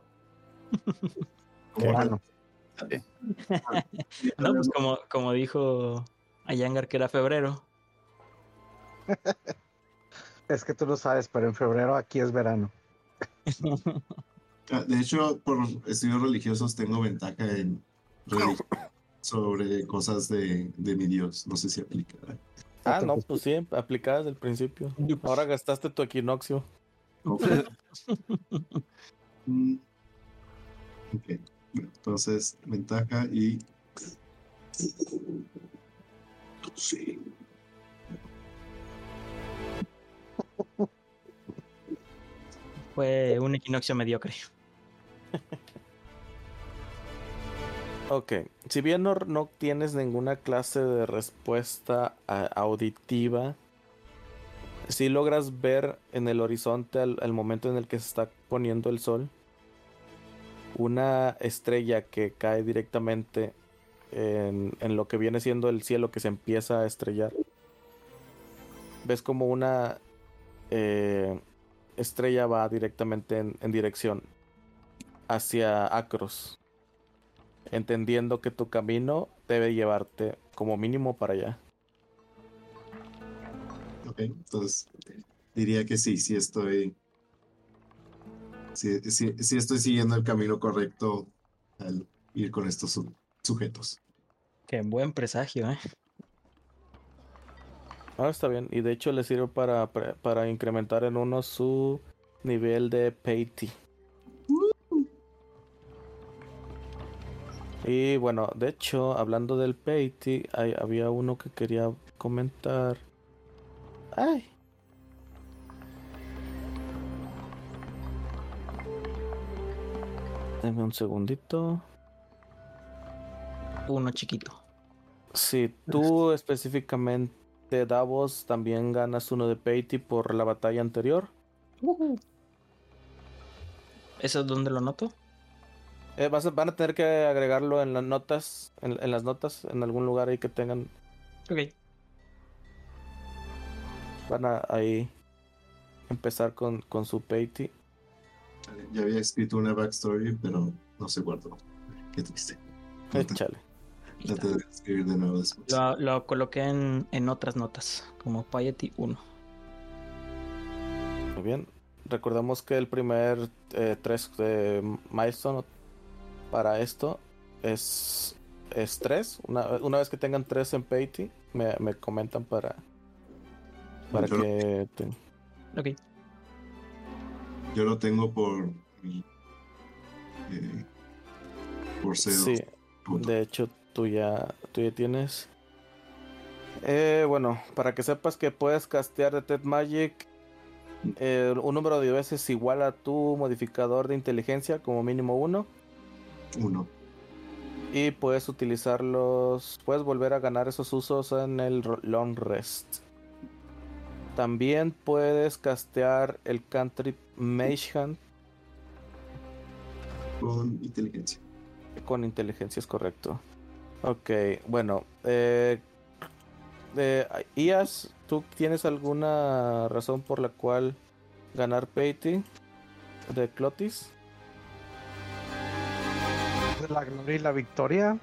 Bueno. no, pues como, como dijo Ayangar que era febrero. Es que tú lo sabes, pero en febrero aquí es verano. Ah, de hecho, por estudios religiosos tengo ventaja en sobre cosas de, de, mi Dios. No sé si aplica. Ah, no, pues sí, aplicada desde el principio. Ahora gastaste tu equinoccio. Mm. ok. Entonces, ventaja y. Sí. Fue un equinoccio mediocre. ok, si bien no, no, tienes ninguna clase de respuesta auditiva, si logras ver en el horizonte al, momento en el que se está poniendo el sol una estrella que cae directamente en, en, lo que viene siendo el cielo que se empieza a estrellar. Ves como una eh, estrella va directamente en, en dirección hacia Acros, entendiendo que tu camino debe llevarte como mínimo para allá. Ok, entonces diría que sí, sí estoy. Sí, sí, sí estoy siguiendo el camino correcto al ir con estos su- sujetos. Qué buen presagio, ¿eh? Ah, está bien. Y de hecho le sirve para, para, incrementar en uno su nivel de Peiti. Y bueno, de hecho, hablando del Peiti, hay- había uno que quería comentar. ¡Ay! Deme un segundito. Uno chiquito. Si tú específicamente, Davos, también ganas uno de Peiti por la batalla anterior. ¿Eso es donde lo noto? Eh, vas a- van a tener que agregarlo en las notas, en, en las notas, en algún lugar ahí que tengan. Ok. Van a ahí empezar con, con su Peiti. Ya había escrito una backstory, pero no se guardó. Qué triste. Échale. Escribir de nuevo después. Lo, lo coloqué en, en otras notas, como Piety 1. Muy bien. Recordamos que el primer eh, tres eh, milestone para esto es, es tres. Una, una vez que tengan tres en Peiti, me, me comentan para, para Yo lo- que... te- Ok. Yo lo tengo por. eh, por ser. Sí, de hecho tú ya, tú ya tienes. Eh, bueno, para que sepas que puedes castear Detect Magic eh, un número de veces igual a tu modificador de inteligencia, como mínimo uno. Uno. Y puedes utilizarlos, puedes volver a ganar esos usos en el long rest. También puedes castear el cantrip Mage Hand Con inteligencia. con inteligencia, es correcto. Ok, bueno. Eh, eh, Ias, ¿tú tienes alguna razón por la cual ganar Peiti de Clotis? La gloria y la victoria.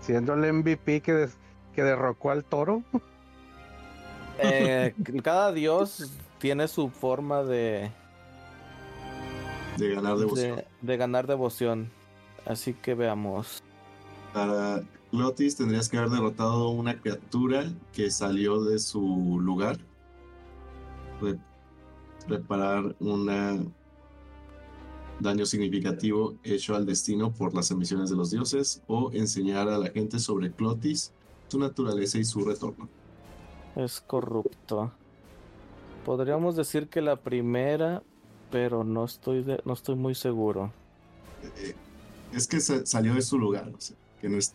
Siendo el MVP que, des- que derrocó al toro. Eh, cada dios tiene su forma de, De ganar devoción. de, de ganar devoción. Así que veamos. Para Glotis tendrías que haber derrotado una criatura que salió de su lugar. Re- reparar un daño significativo hecho al destino por las emisiones de los dioses o enseñar a la gente sobre Clotis, su naturaleza y su retorno. Es corrupto. Podríamos decir que la primera, pero no estoy de- no estoy muy seguro. Eh, es que sa- salió de su lugar, o sea, que no es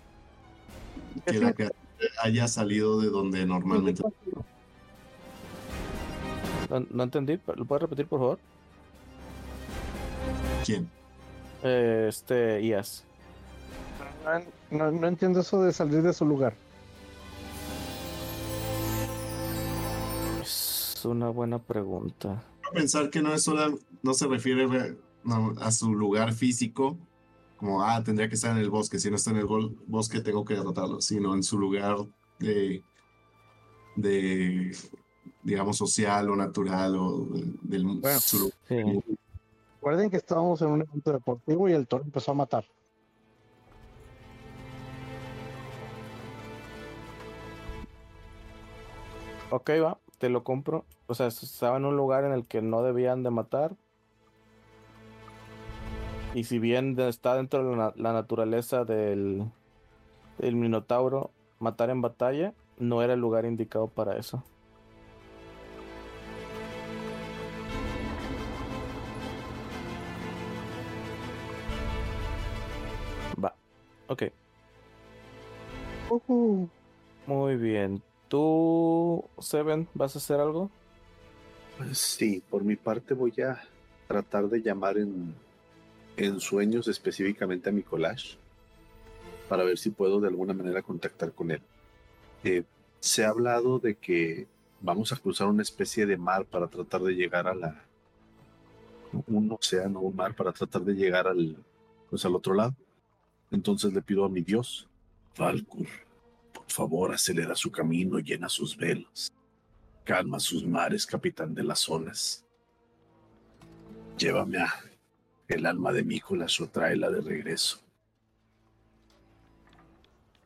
que la haya salido de donde normalmente No, no entendí. ¿Lo puedes repetir, por favor? quién Eh, este, Ias. No, no- no entiendo eso de salir de su lugar. Es una buena pregunta. pensar que no es solo, no se refiere re- no, a su lugar físico, como, ah, tendría que estar en el bosque, si no está en el gol- bosque tengo que derrotarlo, sino en su lugar de, de digamos, social o natural o de- del Bueno, Sí. Recuerden que estábamos en un evento deportivo y el toro empezó a matar. Ok, va, te lo compro. O sea, estaba en un lugar en el que no debían de matar. Y si bien está dentro de la, na- la naturaleza del, del Minotauro matar en batalla, no era el lugar indicado para eso. Va, ok. Ujú. Muy bien. ¿Tú, Seven, vas a hacer algo? Pues sí, por mi parte voy a tratar de llamar en, en sueños específicamente a mi collage para ver si puedo de alguna manera contactar con él. Eh, se ha hablado de que vamos a cruzar una especie de mar para tratar de llegar a la, un océano, un mar para tratar de llegar al, pues al otro lado. Entonces le pido a mi Dios, Valkur, por favor acelera su camino, llena sus velas, calma sus mares, capitán de las olas. Llévame a el alma de Mícolas o tráela de regreso.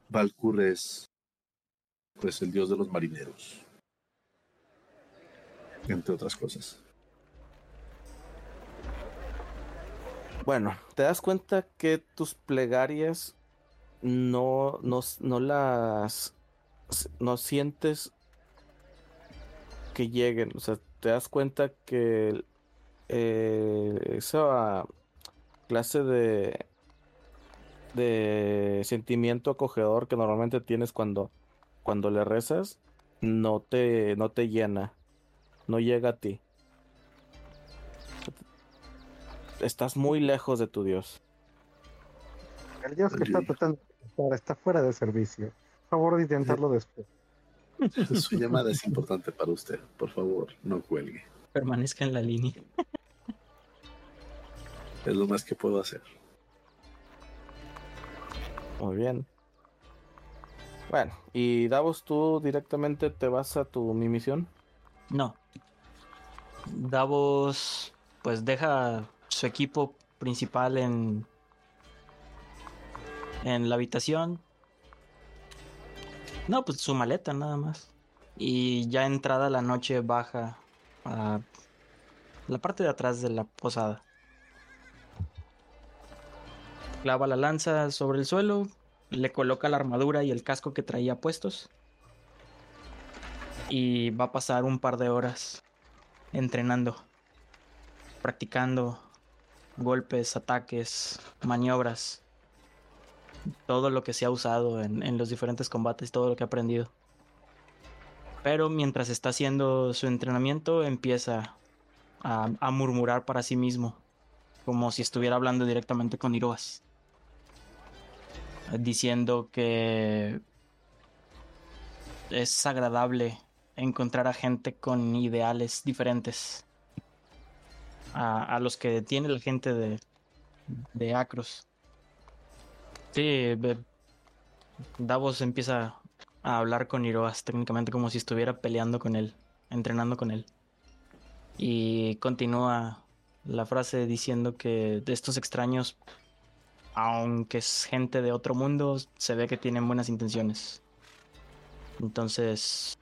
Valkur es pues el dios de los marineros, entre otras cosas. Bueno, te das cuenta que tus plegarias no, no, no las no sientes que lleguen. O sea, te das cuenta que eh, esa clase de de sentimiento acogedor que normalmente tienes cuando cuando le rezas no te no te llena, no llega a ti. Estás muy lejos de tu Dios. El Dios que está tratando de está fuera de servicio. Por favor, de intentarlo después. Su llamada es importante para usted. Por favor, no cuelgue. Permanezca en la línea. Es lo más que puedo hacer. Muy bien. Bueno, y Davos, ¿tú directamente te vas a tu mi misión? No. Davos, pues deja su equipo principal en en la habitación. No, pues su maleta nada más. Y ya entrada la noche baja a la parte de atrás de la posada. Clava la lanza sobre el suelo, le coloca la armadura y el casco que traía puestos. Y va a pasar un par de horas entrenando, practicando golpes, ataques, maniobras, todo lo que se ha usado en, los diferentes combates, todo lo que ha aprendido. Pero mientras está haciendo su entrenamiento, empieza a, a murmurar para sí mismo, como si estuviera hablando directamente con Iroas, diciendo que es agradable encontrar a gente con ideales diferentes a, los que tiene la gente de, de Acros. Sí, Davos empieza a hablar con Iroas técnicamente como si estuviera peleando con él, entrenando con él. Y continúa la frase diciendo que de estos extraños, aunque es gente de otro mundo, se ve que tienen buenas intenciones. Entonces,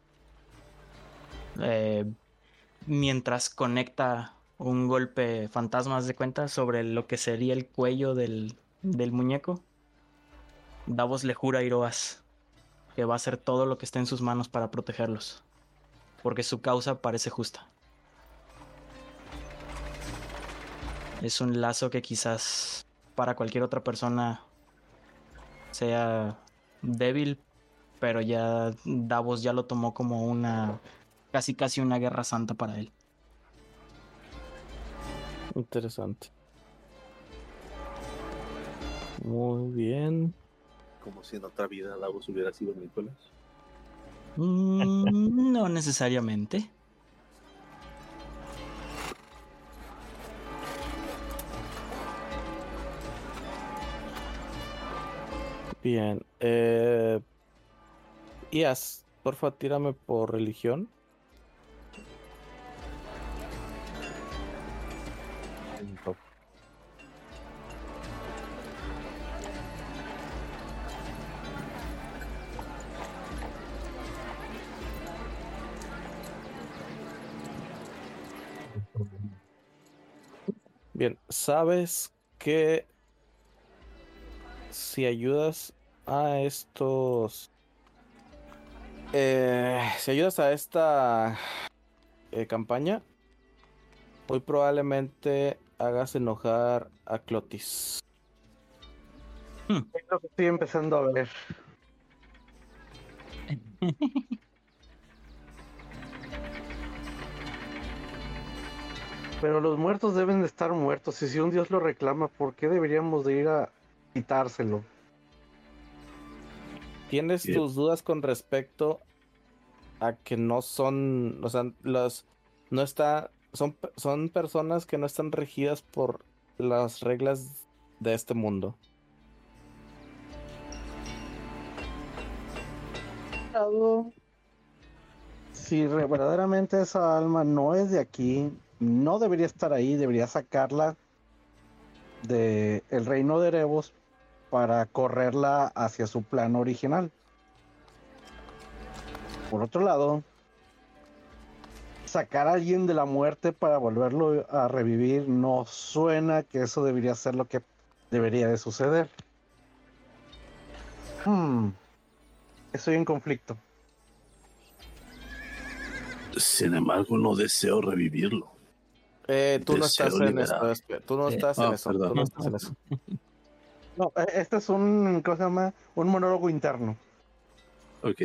eh, mientras conecta un golpe fantasmas de cuenta sobre lo que sería el cuello del, del muñeco, Davos le jura a Iroas que va a hacer todo lo que esté en sus manos para protegerlos, porque su causa parece justa. Es un lazo que quizás para cualquier otra persona sea débil, pero ya Davos ya lo tomó como una casi casi una guerra santa para él. Interesante. Muy bien. Como si en otra vida Davos hubiera sido Nicolás. Mm, no necesariamente. Bien. Eh, Ias, porfa, tírame por religión. Bien, sabes que si ayudas a estos... Eh, si ayudas a esta eh, campaña, muy probablemente hagas enojar a Clotis. Hmm. Es lo que estoy empezando a ver. Pero los muertos deben de estar muertos. Y si un dios lo reclama, ¿por qué deberíamos de ir a quitárselo? ¿Tienes tus dudas con respecto a que no son, o sea, los, no está son, son personas que no están regidas por las reglas de este mundo. Si verdaderamente esa alma no es de aquí, no debería estar ahí, debería sacarla de el reino de Erebos para correrla hacia su plano original. Por otro lado, sacar a alguien de la muerte para volverlo a revivir no suena que eso debería ser lo que debería de suceder. Hmm. Estoy en conflicto. Sin embargo, no deseo revivirlo. Eh, tú, no estás en liberar. esto, espe- tú no Eh, estás en eso. perdón. Tú no estás en eso. No, eh, este es un, ¿cómo se llama? Un monólogo interno. Ok.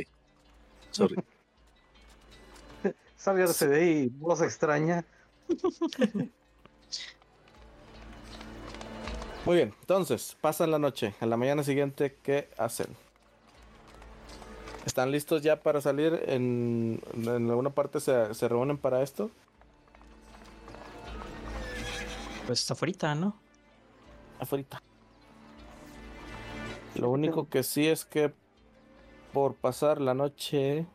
Sorry. Salirse de ahí, voz extraña. Muy bien, entonces, pasan la noche. A la mañana siguiente, ¿qué hacen? ¿Están listos ya para salir? ¿En, en alguna parte se, se reúnen para esto? Pues afuera, ¿no? Afuera. Lo único que sí es que por pasar la noche,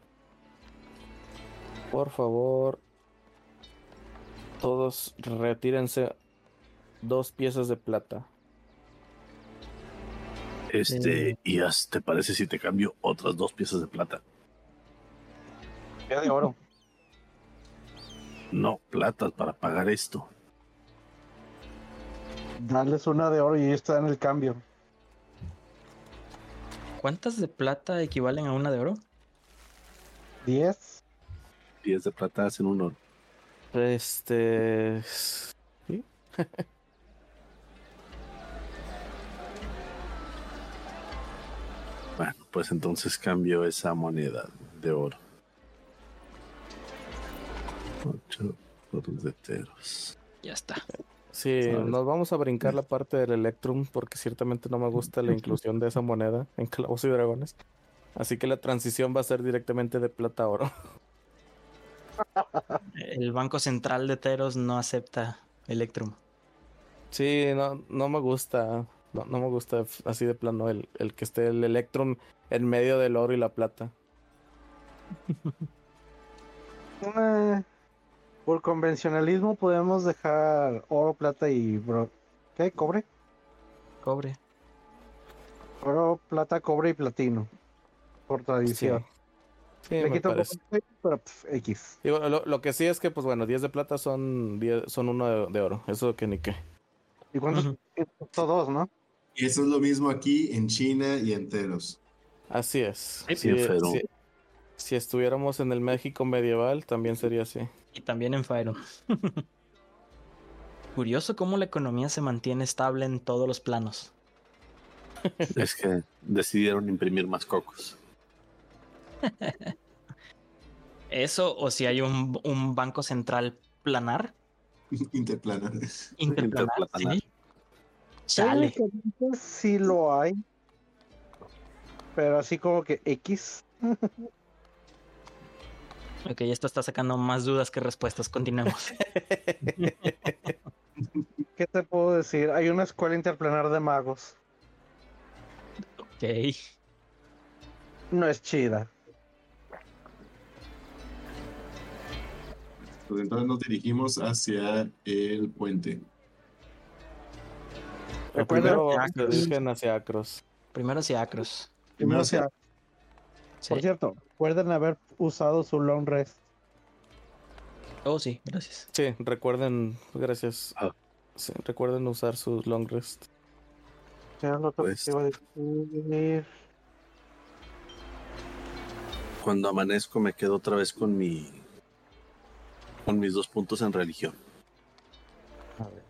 por favor, todos retírense dos piezas de plata. Este, y haz- ¿te parece si te cambio otras dos piezas de plata? Ya de oro. No, plata para pagar esto. Darles una de oro y te dan el cambio. ¿Cuántas de plata equivalen a una de oro? ¿Diez? 10 de plata hacen un oro. Este. ¿sí? Bueno, pues entonces cambio esa moneda de oro. Ocho oros de teros. Ya está. Sí, ¿Sabes? nos vamos a brincar la parte del Electrum porque ciertamente no me gusta la inclusión de esa moneda en Clavos y Dragones. Así que la transición va a ser directamente de plata a oro. El Banco Central de Teros no acepta Electrum. Sí, no, no me gusta. No, no me gusta así de plano el, el que esté el Electrum en medio del oro y la plata. Por convencionalismo podemos dejar oro, plata y bro. ¿Qué? ¿Cobre? Cobre. Oro, plata, cobre y platino. Por Sí, tradición. Sí, Le me quito pero pf, X. Digo, lo, lo que sí es que, pues bueno, 10 de plata son 10, son uno de, de oro. Eso que ni qué. ¿Y cuántos? Ujú. Costó dos, ¿no? Y eso es lo mismo aquí en China y en Teros. Así es. Sí, si- estuviéramos en el México medieval, también sería así. Y también en Fyron. Curioso cómo la economía se mantiene estable en todos los planos. Es que decidieron imprimir más cocos. Eso o si hay un, un banco central planar. Interplanar. Interplanar, Interplanar. sí. Chale. Sí lo hay. Pero así como que X. Ok, esto está sacando más dudas que respuestas. Continuemos. ¿Qué te puedo decir? Hay una escuela interplanar de magos. ok. No es chida. Pues entonces nos dirigimos hacia el puente. Pero primero dirigen hacia Acros. Primero hacia Acros. Primero sea, Sí. Por cierto, recuerden haber usado su long rest. Oh, sí, gracias. Sí, recuerden, gracias. Ah. Sí, recuerden usar sus long rest. ¿Qué era lo otro que Pues- te iba a decir? Cuando amanezco me quedo otra vez con mi con mis dos puntos en religión. A ver.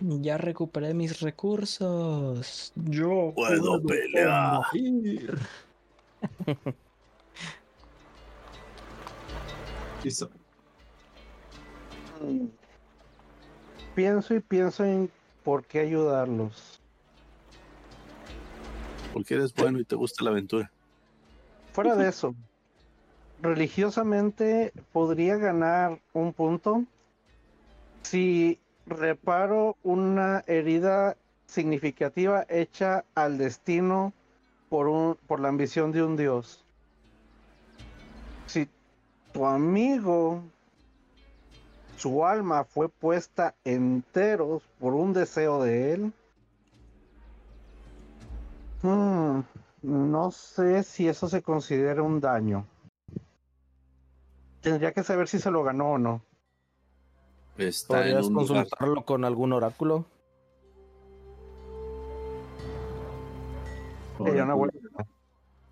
Ya recuperé mis recursos. Yo Puedo pelear. Listo. Pienso y pienso en por qué ayudarlos. Porque eres bueno y te gusta la aventura. Fuera de eso, religiosamente podría ganar un punto si reparo una herida significativa hecha al destino por, un, por la ambición de un dios. Si tu amigo, su alma fue puesta enteros por un deseo de él, hmm, no sé si eso se considera un daño. Tendría que saber si se lo ganó o no. ¿Podrías consultarlo con algún oráculo?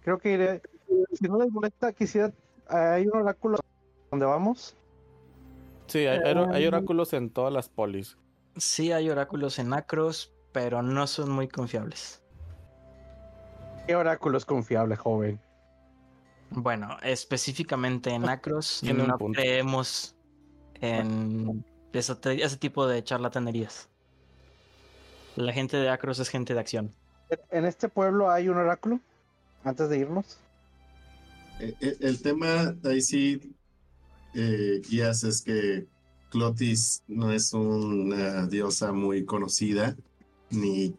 Creo que iré. Si no les molesta, quisiera. ¿Hay un oráculo donde vamos? Sí, hay, hay, oráculos en todas las polis. Sí, hay oráculos en Acros, pero no son muy confiables. ¿Qué oráculo es confiable, joven? Bueno, específicamente en Acros no creemos en ese, tipo de charlatanerías. La gente de Acros es gente de acción. ¿En este pueblo hay un oráculo? Antes de irnos. Eh, eh, el, tema ahí sí, eh, es que Clotis no es una diosa muy conocida, ni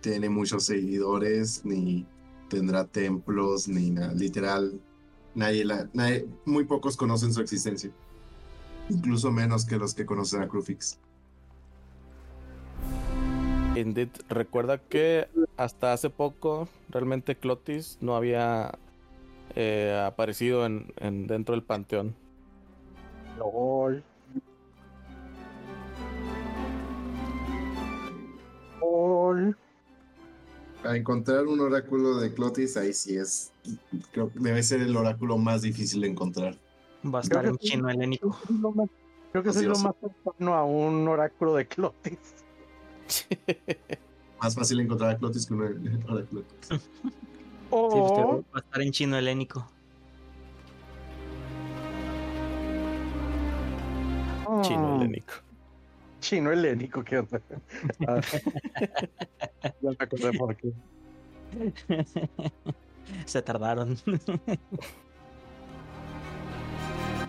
tiene muchos seguidores, ni tendrá templos, ni nada. Literal, nadie la, nadie, muy pocos conocen su existencia incluso menos que los que conocen a Crufix. Indeed, recuerda que hasta hace poco realmente Clotis no había eh, aparecido en, dentro del panteón. LOL. LOL. A encontrar un oráculo de Clotis, ahí sí es. Creo que debe ser el oráculo más difícil de encontrar. Va a estar en chino helénico. Creo que es lo más cercano a un oráculo de Clotis. más fácil encontrar a Clotis que un oráculo de Clotis. va a estar en chino helénico. Chino helénico. Chino helénico, qué onda. Ah. ya me acordé por qué. Se tardaron.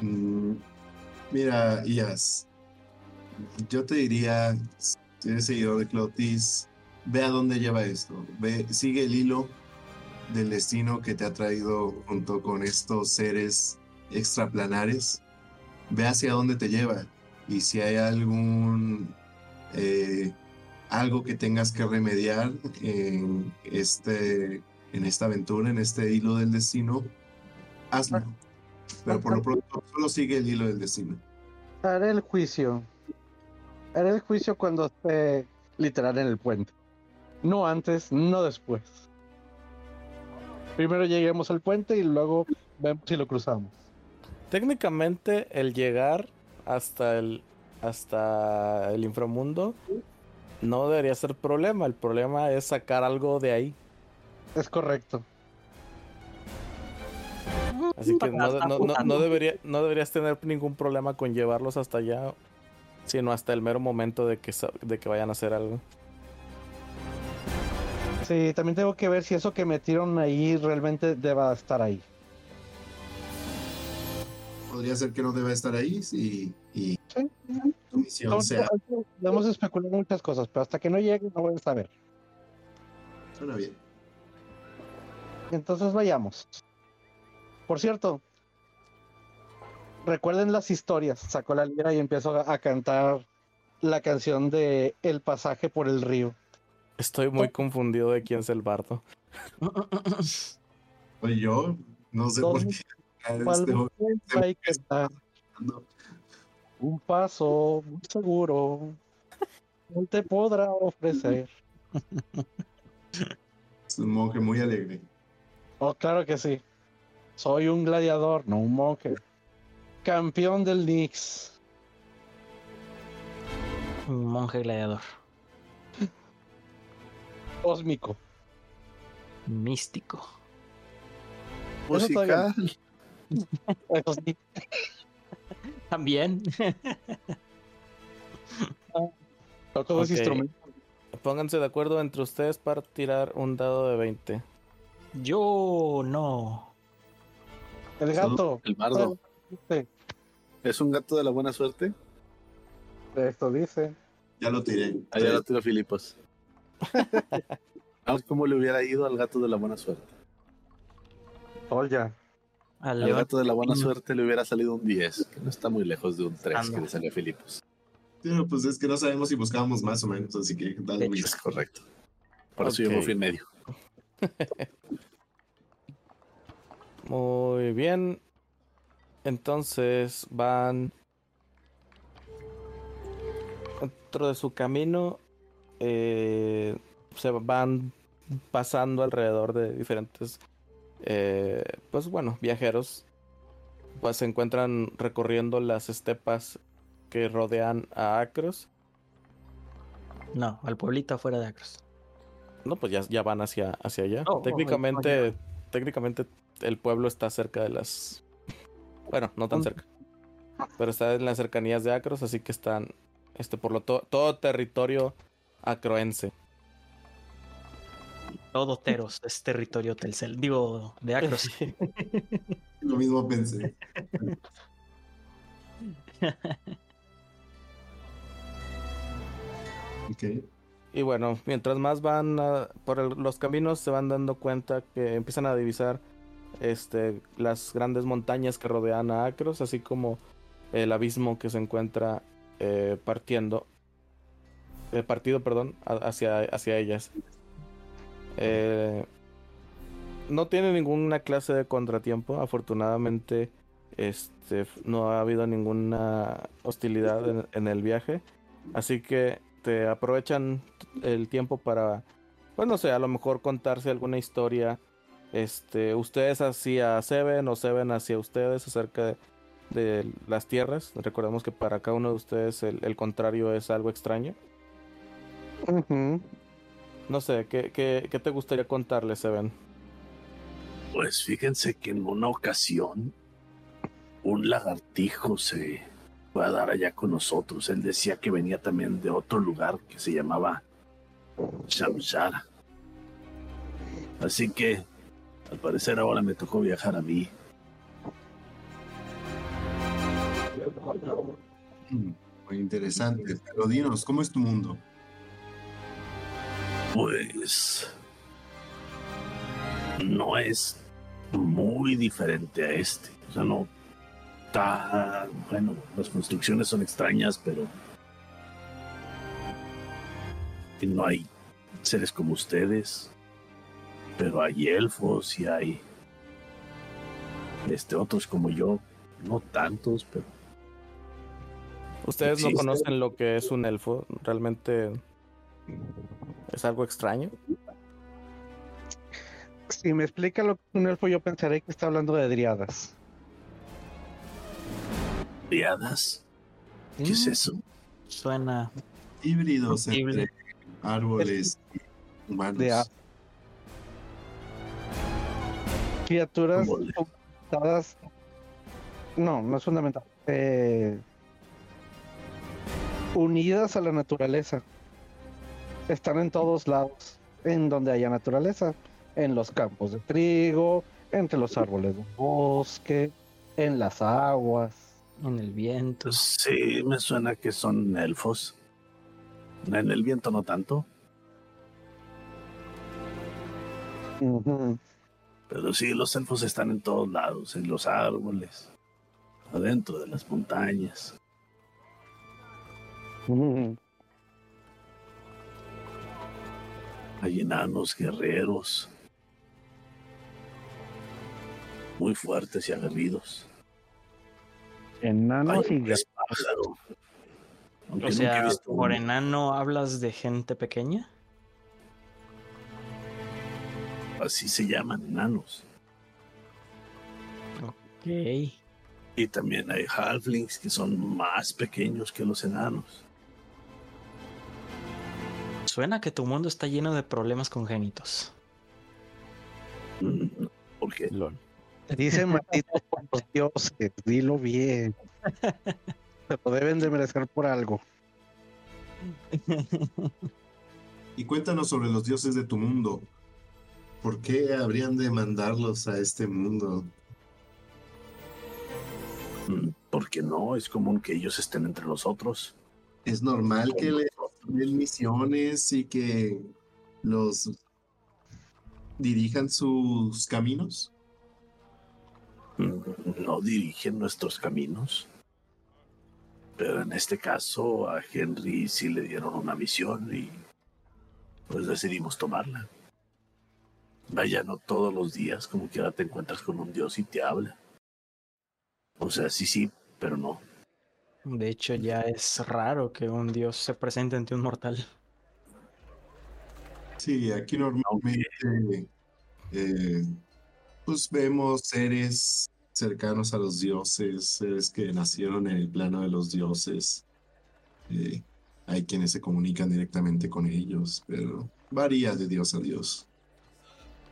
Mm, mira, Ias, yo te diría, si eres seguidor de Clotis, ve a dónde lleva esto. Ve, sigue el hilo del destino que te ha traído junto con estos seres extraplanares. Ve hacia dónde te lleva. Y si hay algún eh, algo que tengas que remediar en este en esta aventura, en este hilo del destino, hazlo. Pero por lo pronto solo sigue el hilo del destino. Haré el juicio. Haré el juicio cuando esté literal en el puente. No antes, no después. Primero lleguemos al puente y luego vemos si lo cruzamos. Técnicamente el llegar hasta el hasta el inframundo no debería ser problema. El problema es sacar algo de ahí. Es correcto. Así que no, debería, no deberías tener ningún problema con llevarlos hasta allá, sino hasta el mero momento de que, de que vayan a hacer algo. Sí, también tengo que ver si eso que metieron ahí realmente deba estar ahí. Podría ser que no deba estar ahí y, y tu misión sea. Podemos especular muchas cosas, pero hasta que no llegue no voy a saber. Suena bien. Entonces vayamos. Por cierto, recuerden las historias. Sacó la lira y empezó a cantar la canción de El pasaje por el río. Estoy muy confundido de quién es el bardo. Pues yo no sé por qué. Este Un paso muy seguro. No te podrá ofrecer. Es un monje muy alegre. Oh, claro que sí. Soy un gladiador, no un monje. Campeón del Knicks. Un monje gladiador. Cósmico. Místico. Musical. También. Toco dos instrumentos. Pónganse de acuerdo entre ustedes para tirar un dado de 20. Yo no. El gato. El bardo. Sí, ¿Es un gato de la buena suerte? esto dice. Ya lo tiré. Allá lo tiro Filipos. Ver cómo le hubiera ido al gato de la buena suerte. Oye, Al Al gato de la buena suerte le hubiera salido un 10, que no está muy lejos de un 3 que le salió a Filipos. Pero pues es que no sabemos si buscábamos más o menos, así que dale Es correcto. Por eso yo me Ok. fui en medio. Muy bien. Entonces van dentro de su camino. Eh, se van pasando alrededor de diferentes, eh, pues bueno, viajeros. Pues se encuentran recorriendo las estepas que rodean a Acros. No, al pueblito afuera de Acros. No, pues ya, ya van hacia, hacia allá. Oh, oh, técnicamente, técnicamente el pueblo está cerca de las. Bueno, no tan Mm. cerca. Pero está en las cercanías de Acros, así que están. Este, por lo to- todo territorio acroense. Todo Teros es territorio Telcel. Digo, de Acros. Lo mismo pensé. ok. Y bueno, mientras más van a- por el- los caminos, se van dando cuenta que empiezan a divisar este, las grandes montañas que rodean a Acros, así como el abismo que se encuentra eh, partiendo, eh, partido, perdón, hacia, hacia ellas. Eh, no tiene ninguna clase de contratiempo, afortunadamente este, no ha habido ninguna hostilidad en- el viaje, así que te aprovechan el tiempo para, pues no sé, a lo mejor contarse alguna historia, este, ustedes hacia Seven o Seven hacia ustedes acerca de, las tierras. Recordemos que para cada uno de ustedes el, el contrario es algo extraño. No sé, ¿qué, qué, qué te gustaría contarles, Seven? Pues fíjense que en una ocasión un lagartijo se fue a dar allá con nosotros. Él decía que venía también de otro lugar que se llamaba Shamshara. Así que al parecer ahora me tocó viajar a mí. Muy interesante. Pero dinos, ¿cómo es tu mundo? Pues no es muy diferente a este. O sea, no tan bueno. Las construcciones son extrañas, pero no hay seres como ustedes. Pero hay elfos y hay este otros como yo. No tantos, pero Ustedes no conocen lo que es un elfo, realmente es algo extraño. Si me explica lo que es un elfo, yo pensaré que está hablando de driadas. criadas. ¿Qué es Mm, eso? Suena. Híbridos Híbrido. entre árboles y humanos. De Criaturas fundamentadas. No, no es fundamental. Eh, unidas a la naturaleza. Están en todos lados, en donde haya naturaleza. En los campos de trigo, entre los árboles del bosque, en las aguas. En el viento. Sí, me suena que son elfos. En el viento no tanto, pero sí, los elfos están en todos lados, en los árboles, adentro de las montañas. Ujú. Hay enanos guerreros, muy fuertes y aguerridos. Enanos Hay y. Aunque O sea, visto por uno. enano hablas de gente pequeña. Así se llaman enanos. Ok. Y también hay halflings que son más pequeños que los enanos. Suena que tu mundo está lleno de problemas congénitos. Mm, Porque Lol. Dice maldito por los dioses, dilo bien. Se lo deben de merecer por algo. Y cuéntanos sobre los dioses de tu mundo. ¿Por qué habrían de mandarlos a este mundo? porque no, es común que ellos estén entre nosotros. Es normal que le misiones y que los dirijan sus caminos. No dirigen nuestros caminos. Pero en este caso a Henry sí le dieron una misión y pues decidimos tomarla. Vaya, no todos los días como que ahora te encuentras con un dios y te habla. O sea, sí, sí, pero no. De hecho, ya es raro que un dios se presente ante un mortal. Sí, aquí normalmente eh, pues vemos seres cercanos a los dioses, seres que nacieron en el plano de los dioses. Eh, hay quienes se comunican directamente con ellos, pero varía de dios a dios.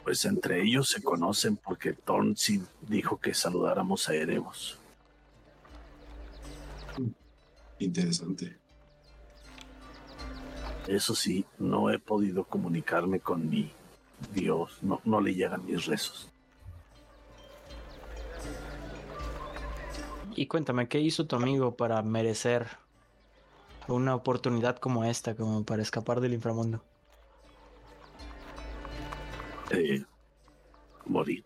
Pues entre ellos se conocen porque Thornsin dijo que saludáramos a Eremos. Interesante. Eso sí, no he podido comunicarme con mi Dios, no, no le llegan mis rezos. Y cuéntame, ¿qué hizo tu amigo para merecer una oportunidad como esta, como para escapar del inframundo? Eh, morir.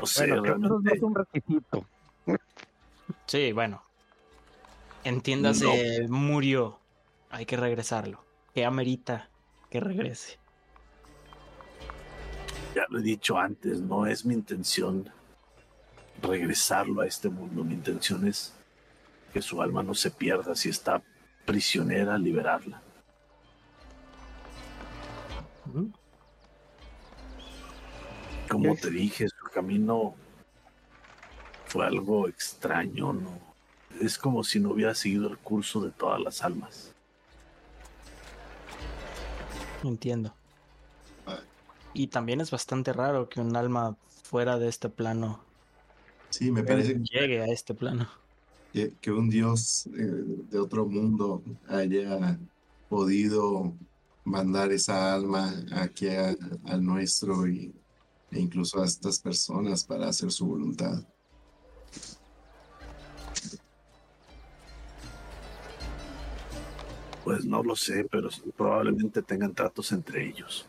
O sea, Bueno, no es un requisito. Sí, bueno. Entiéndase, murió. Hay que regresarlo. ¿Qué amerita que regrese? ya lo he dicho antes, no es mi intención regresarlo a este mundo. Mi intención es que su alma no se pierda. Si está prisionera, liberarla. Como te dije, su camino fue algo extraño, ¿no? Es como si no hubiera seguido el curso de todas las almas. Entiendo. Y también es bastante raro que un alma fuera de este plano Sí, me parece llegue a este plano. que, que un dios eh, de otro mundo haya podido mandar esa alma aquí al nuestro y, e incluso a estas personas para hacer su voluntad. Pues no lo sé, pero probablemente tengan tratos entre ellos.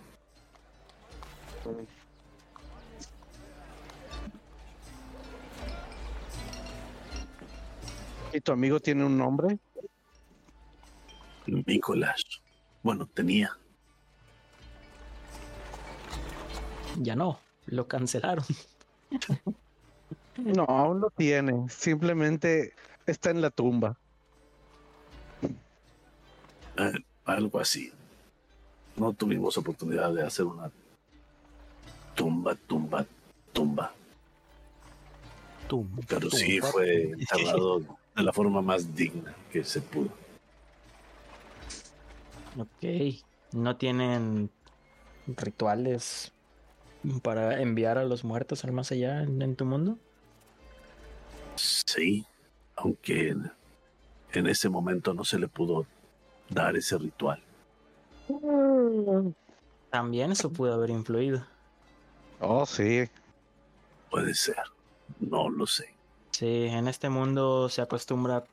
¿Y tu amigo tiene un nombre? Nicolás. Bueno, tenía. Ya no, lo cancelaron. No, aún lo tiene. Simplemente está en la tumba. Eh, algo así. No tuvimos oportunidad de hacer una tumba, tumba, tumba. Tum, Pero sí tumba. fue enterrado de la forma más digna que se pudo. Ok. ¿No tienen rituales para enviar a los muertos al más allá en, en tu mundo? Sí, aunque en, en ese momento no se le pudo dar ese ritual. También eso pudo haber influido. Oh, sí. Puede ser. No lo sé. Sí, en este mundo se acostumbra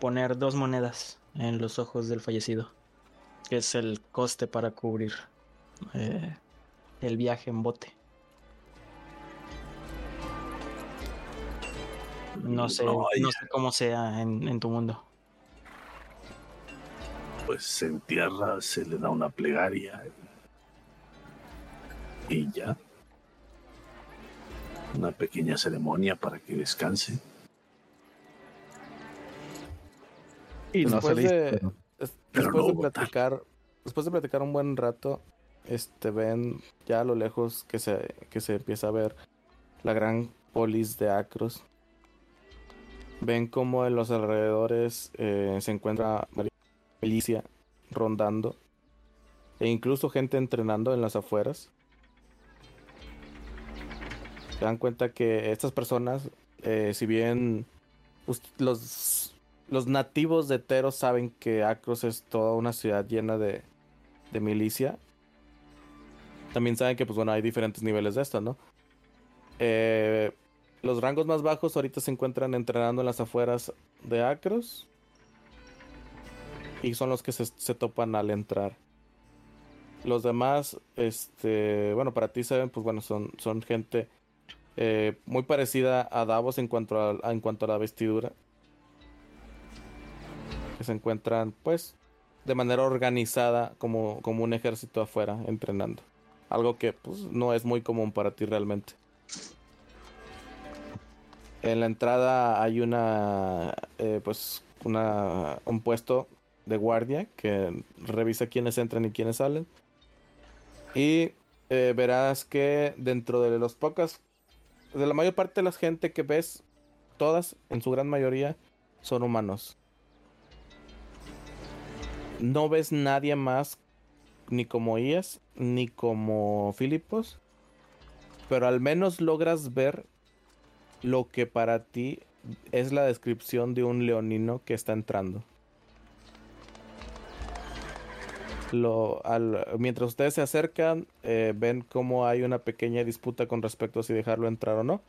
poner dos monedas en los ojos del fallecido, que es el coste para cubrir eh, el viaje en bote. No sé, No, sé cómo sea en, en tu mundo. Pues se entierra, se le da una plegaria y, ya. Una pequeña ceremonia para que descanse. Y no Después le de, Pero después no de platicar, después de platicar un buen rato, este ven ya a lo lejos que se, que se empieza a ver la gran polis de Acros. Ven como en los alrededores eh, se encuentra milicia rondando e incluso gente entrenando en las afueras. Se dan cuenta que estas personas, eh, si bien los, los nativos de Teros saben que Acros es toda una ciudad llena de, de milicia, también saben que pues bueno hay diferentes niveles de esto, ¿no? Eh, los rangos más bajos ahorita se encuentran entrenando en las afueras de Acros. Y son los que se, se topan al entrar. Los demás, este, bueno, para ti saben, pues bueno, son, son gente eh, muy parecida a Davos en cuanto a, en cuanto a la vestidura. Que se encuentran, pues, de manera organizada como, como un ejército afuera entrenando. Algo que, pues, no es muy común para ti realmente. En la entrada hay una, eh, pues, una, un puesto de guardia que revisa quiénes entran y quiénes salen. Y eh, verás que dentro de los pocas, de la mayor parte de la gente que ves, todas, en su gran mayoría, son humanos. No ves nadie más, ni como Ias, ni como Filipos, pero al menos logras ver lo que para ti es la descripción de un leonino que está entrando. Lo, mientras ustedes se acercan, eh, ven cómo hay una pequeña disputa con respecto a si dejarlo entrar o no.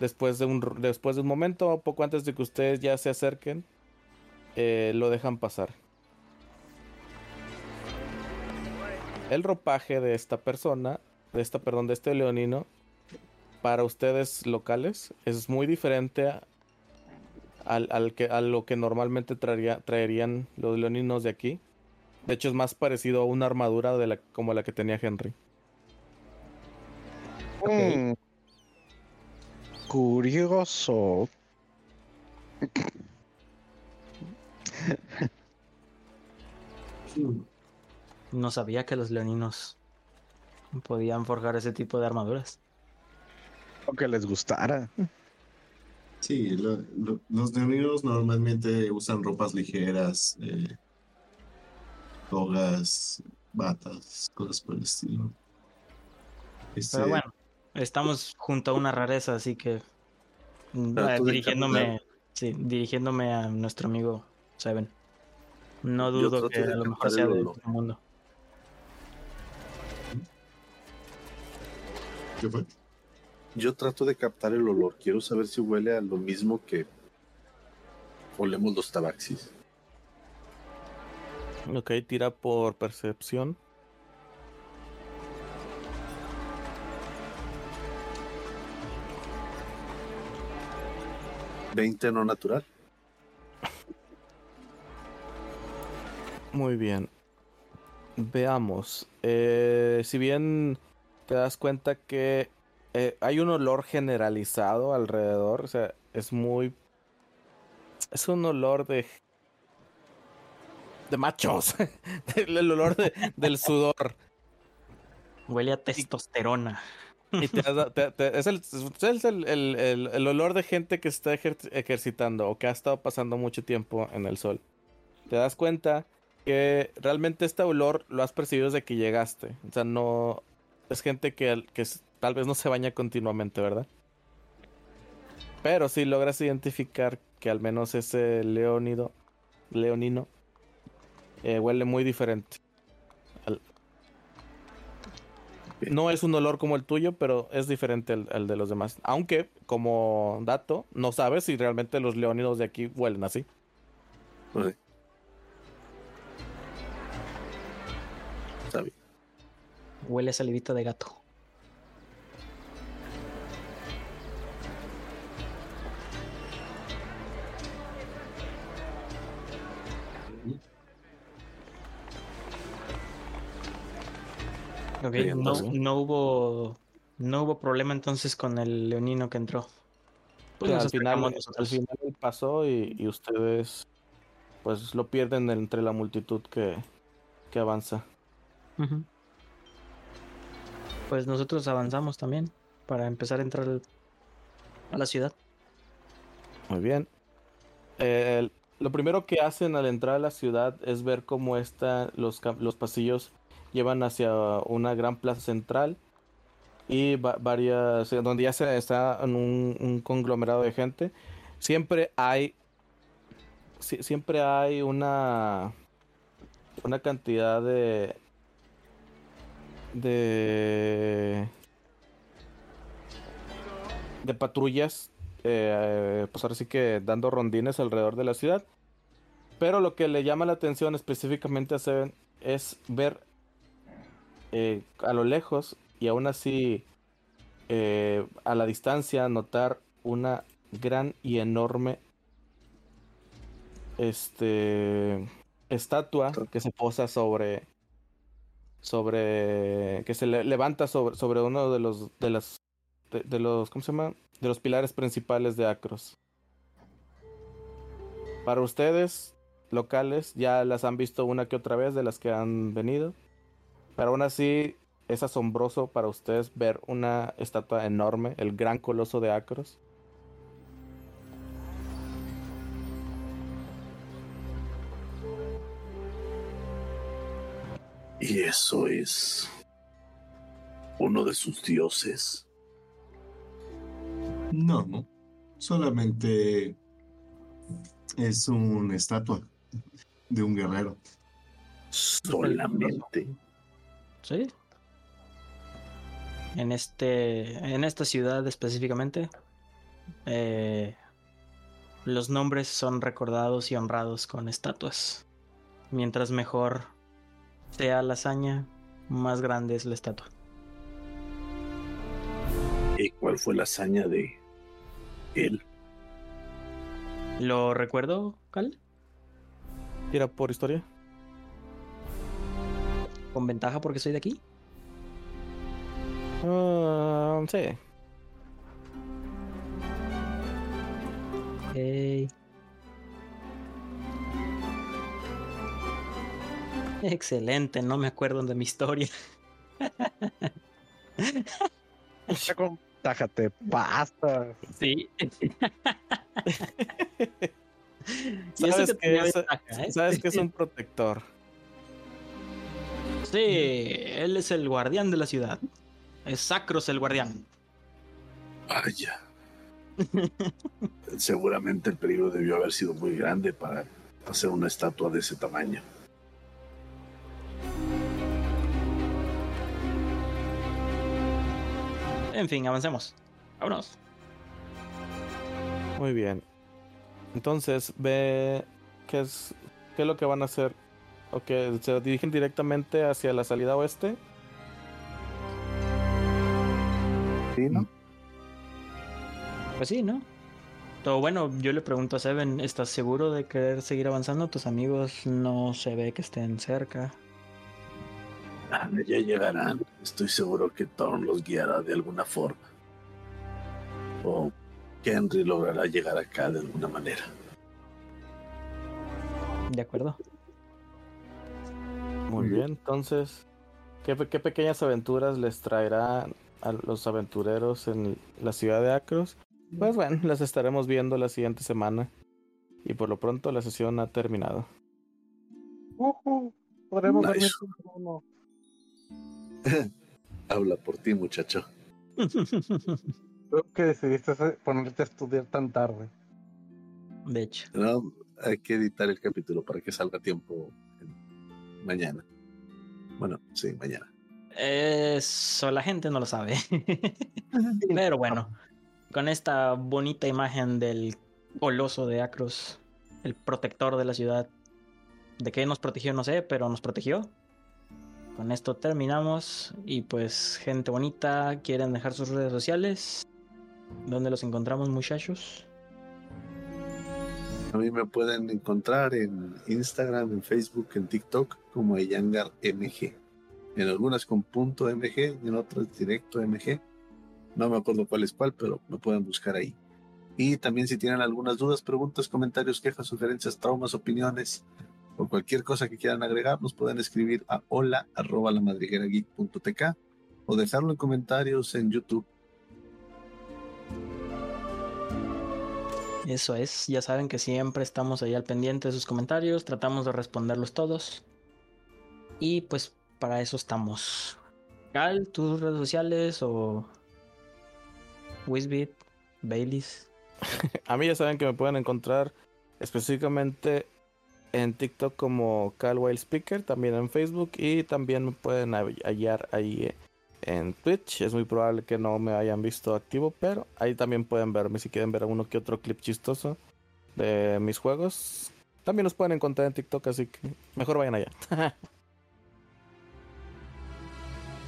Después de un, después de un momento, poco antes de que ustedes ya se acerquen, eh, lo dejan pasar. El ropaje de esta persona, de esta, perdón, de este leonino, para ustedes locales es muy diferente al, que, a lo que normalmente traería, traerían los leoninos de aquí. De hecho, es más parecido a una armadura de la, como la que tenía Henry. Mm. Curioso. No sabía que los leoninos podían forjar ese tipo de armaduras. O que les gustara. Sí, los leoninos normalmente usan ropas ligeras, eh, togas, batas, cosas por el estilo. Este Pero bueno, estamos junto a una rareza, así que mm, eh, dirigiéndome, sí, dirigiéndome a nuestro amigo Seven. No dudo que a lo mejor sea del mundo. ¿Qué fue? Yo trato de captar el olor. Quiero saber si huele a lo mismo que olemos los tabaxis. Ok, tira por percepción. ¿20 no natural? Muy bien. Veamos. Eh, si bien te das cuenta que eh, hay un olor generalizado alrededor, o sea, es muy... Es un olor de... De machos. el olor del sudor. Huele a testosterona. es, el, olor de gente que está ejercitando o que ha estado pasando mucho tiempo en el sol. Te das cuenta que realmente este olor lo has percibido desde que llegaste. O sea, no... Es gente que, que tal vez no se baña continuamente, ¿verdad? Pero si logras identificar que al menos ese leónido, leonino, eh, huele muy diferente. No es un olor como el tuyo, pero es diferente al, de los demás. Aunque, como dato, no sabes si realmente los leónidos de aquí huelen así. Pues Huele a salivita de gato. No, hubo no hubo problema entonces con el leonino que entró. Pues al, final, al final pasó y, ustedes pues lo pierden entre la multitud que, que avanza. Pues nosotros avanzamos también para empezar a entrar a la ciudad. Muy bien. lo primero que hacen al entrar a la ciudad es ver cómo están los, los pasillos llevan hacia una gran plaza central y varias, donde ya se está un, conglomerado de gente. Siempre hay, siempre hay una, una cantidad de, de de patrullas, eh, pues ahora sí que dando rondines alrededor de la ciudad. Pero lo que le llama la atención específicamente a Seven es ver eh, a lo lejos y aún así eh, a la distancia notar una gran y enorme este estatua que se posa sobre sobre que se levanta sobre, sobre uno de los de las de, los ¿cómo se llama? de los pilares principales de Acros. Para ustedes locales ya las han visto una que otra vez de las que han venido. Pero aún así es asombroso para ustedes ver una estatua enorme, el gran coloso de Acros. Y eso es uno de sus dioses. No, no. Solamente es una estatua de un guerrero. Solamente. Sí. En este. En esta ciudad específicamente. Eh, los nombres son recordados y honrados con estatuas. Mientras mejor sea la hazaña, más grande es la estatua. ¿Y cuál fue la hazaña de él? ¿Lo recuerdo, Cal? ¿Tira por historia? ¿Con ventaja porque soy de aquí? Ah, sí. Okay. Excelente, no me acuerdo de mi historia. Tájate, basta. Sí. ¿Sabes, que, es, ¿eh? ¿Sabes que es un protector? Sí, él es el guardián de la ciudad. Es Sacros el guardián. Vaya. Seguramente el peligro debió haber sido muy grande para hacer una estatua de ese tamaño. En fin, avancemos. Vámonos. Muy bien. Entonces, ve qué es, qué es lo que van a hacer. ¿O que se dirigen directamente hacia la salida oeste? Sí, ¿no? Pues sí, ¿no? Todo bueno, yo le pregunto a Seven, ¿estás seguro de querer seguir avanzando? Tus amigos no se ve que estén cerca. Ah, ya llegarán. Estoy seguro que Thorn los guiará de alguna forma. O que Henry logrará llegar acá de alguna manera. De acuerdo. Muy bien, entonces, ¿qué, ¿qué, pequeñas aventuras les traerá a los aventureros en la ciudad de Acros? Pues bueno, las estaremos viendo la siguiente semana. Y por lo pronto la sesión ha terminado. podremos Habla por ti, muchacho. Creo que decidiste ponerte a estudiar tan tarde. De hecho. No, hay que editar el capítulo para que salga a tiempo mañana. Bueno, sí, mañana. Eso la gente no lo sabe. Pero bueno, con esta bonita imagen del coloso de Acros, el protector de la ciudad. ¿De qué nos protegió? No sé, pero nos protegió. Con esto terminamos. Y pues, gente bonita, ¿quieren dejar sus redes sociales? ¿Dónde los encontramos, muchachos? A mí me pueden encontrar en Instagram, en Facebook, en TikTok como Yangar MG. En algunas con punto MG, en otras directo MG. No me acuerdo cuál es cuál, pero me pueden buscar ahí. Y también si tienen algunas dudas, preguntas, comentarios, quejas, sugerencias, traumas, opiniones, o cualquier cosa que quieran agregar, nos pueden escribir a hola arroba la o dejarlo en comentarios en YouTube. Eso es, ya saben que siempre estamos ahí al pendiente de sus comentarios, tratamos de responderlos todos. Y pues para eso estamos. Cal, tus redes sociales o Wisbit, Baileys. a mí ya saben que me pueden encontrar específicamente en TikTok como Cal Wild también en Facebook y también me pueden hallar ahí en Twitch. Es muy probable que no me hayan visto activo, pero ahí también pueden verme si quieren ver uno que otro clip chistoso de mis juegos. También los pueden encontrar en TikTok, así que mejor vayan allá.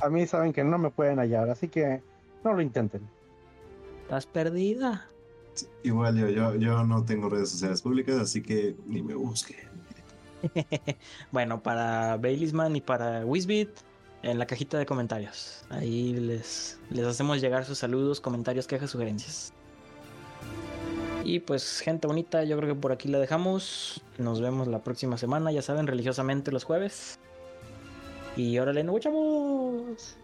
A mí saben que no me pueden hallar, así que no lo intenten. ¿Estás perdida? Igual yo, yo, yo no tengo redes sociales públicas, así que ni me busque. bueno, para Baileysman y para Wizbit, en la cajita de comentarios. Ahí les, les hacemos llegar sus saludos, comentarios, quejas, sugerencias. Y pues, gente bonita, yo creo que por aquí la dejamos. Nos vemos la próxima semana, ya saben, religiosamente los jueves. Y órale, nos escuchamos.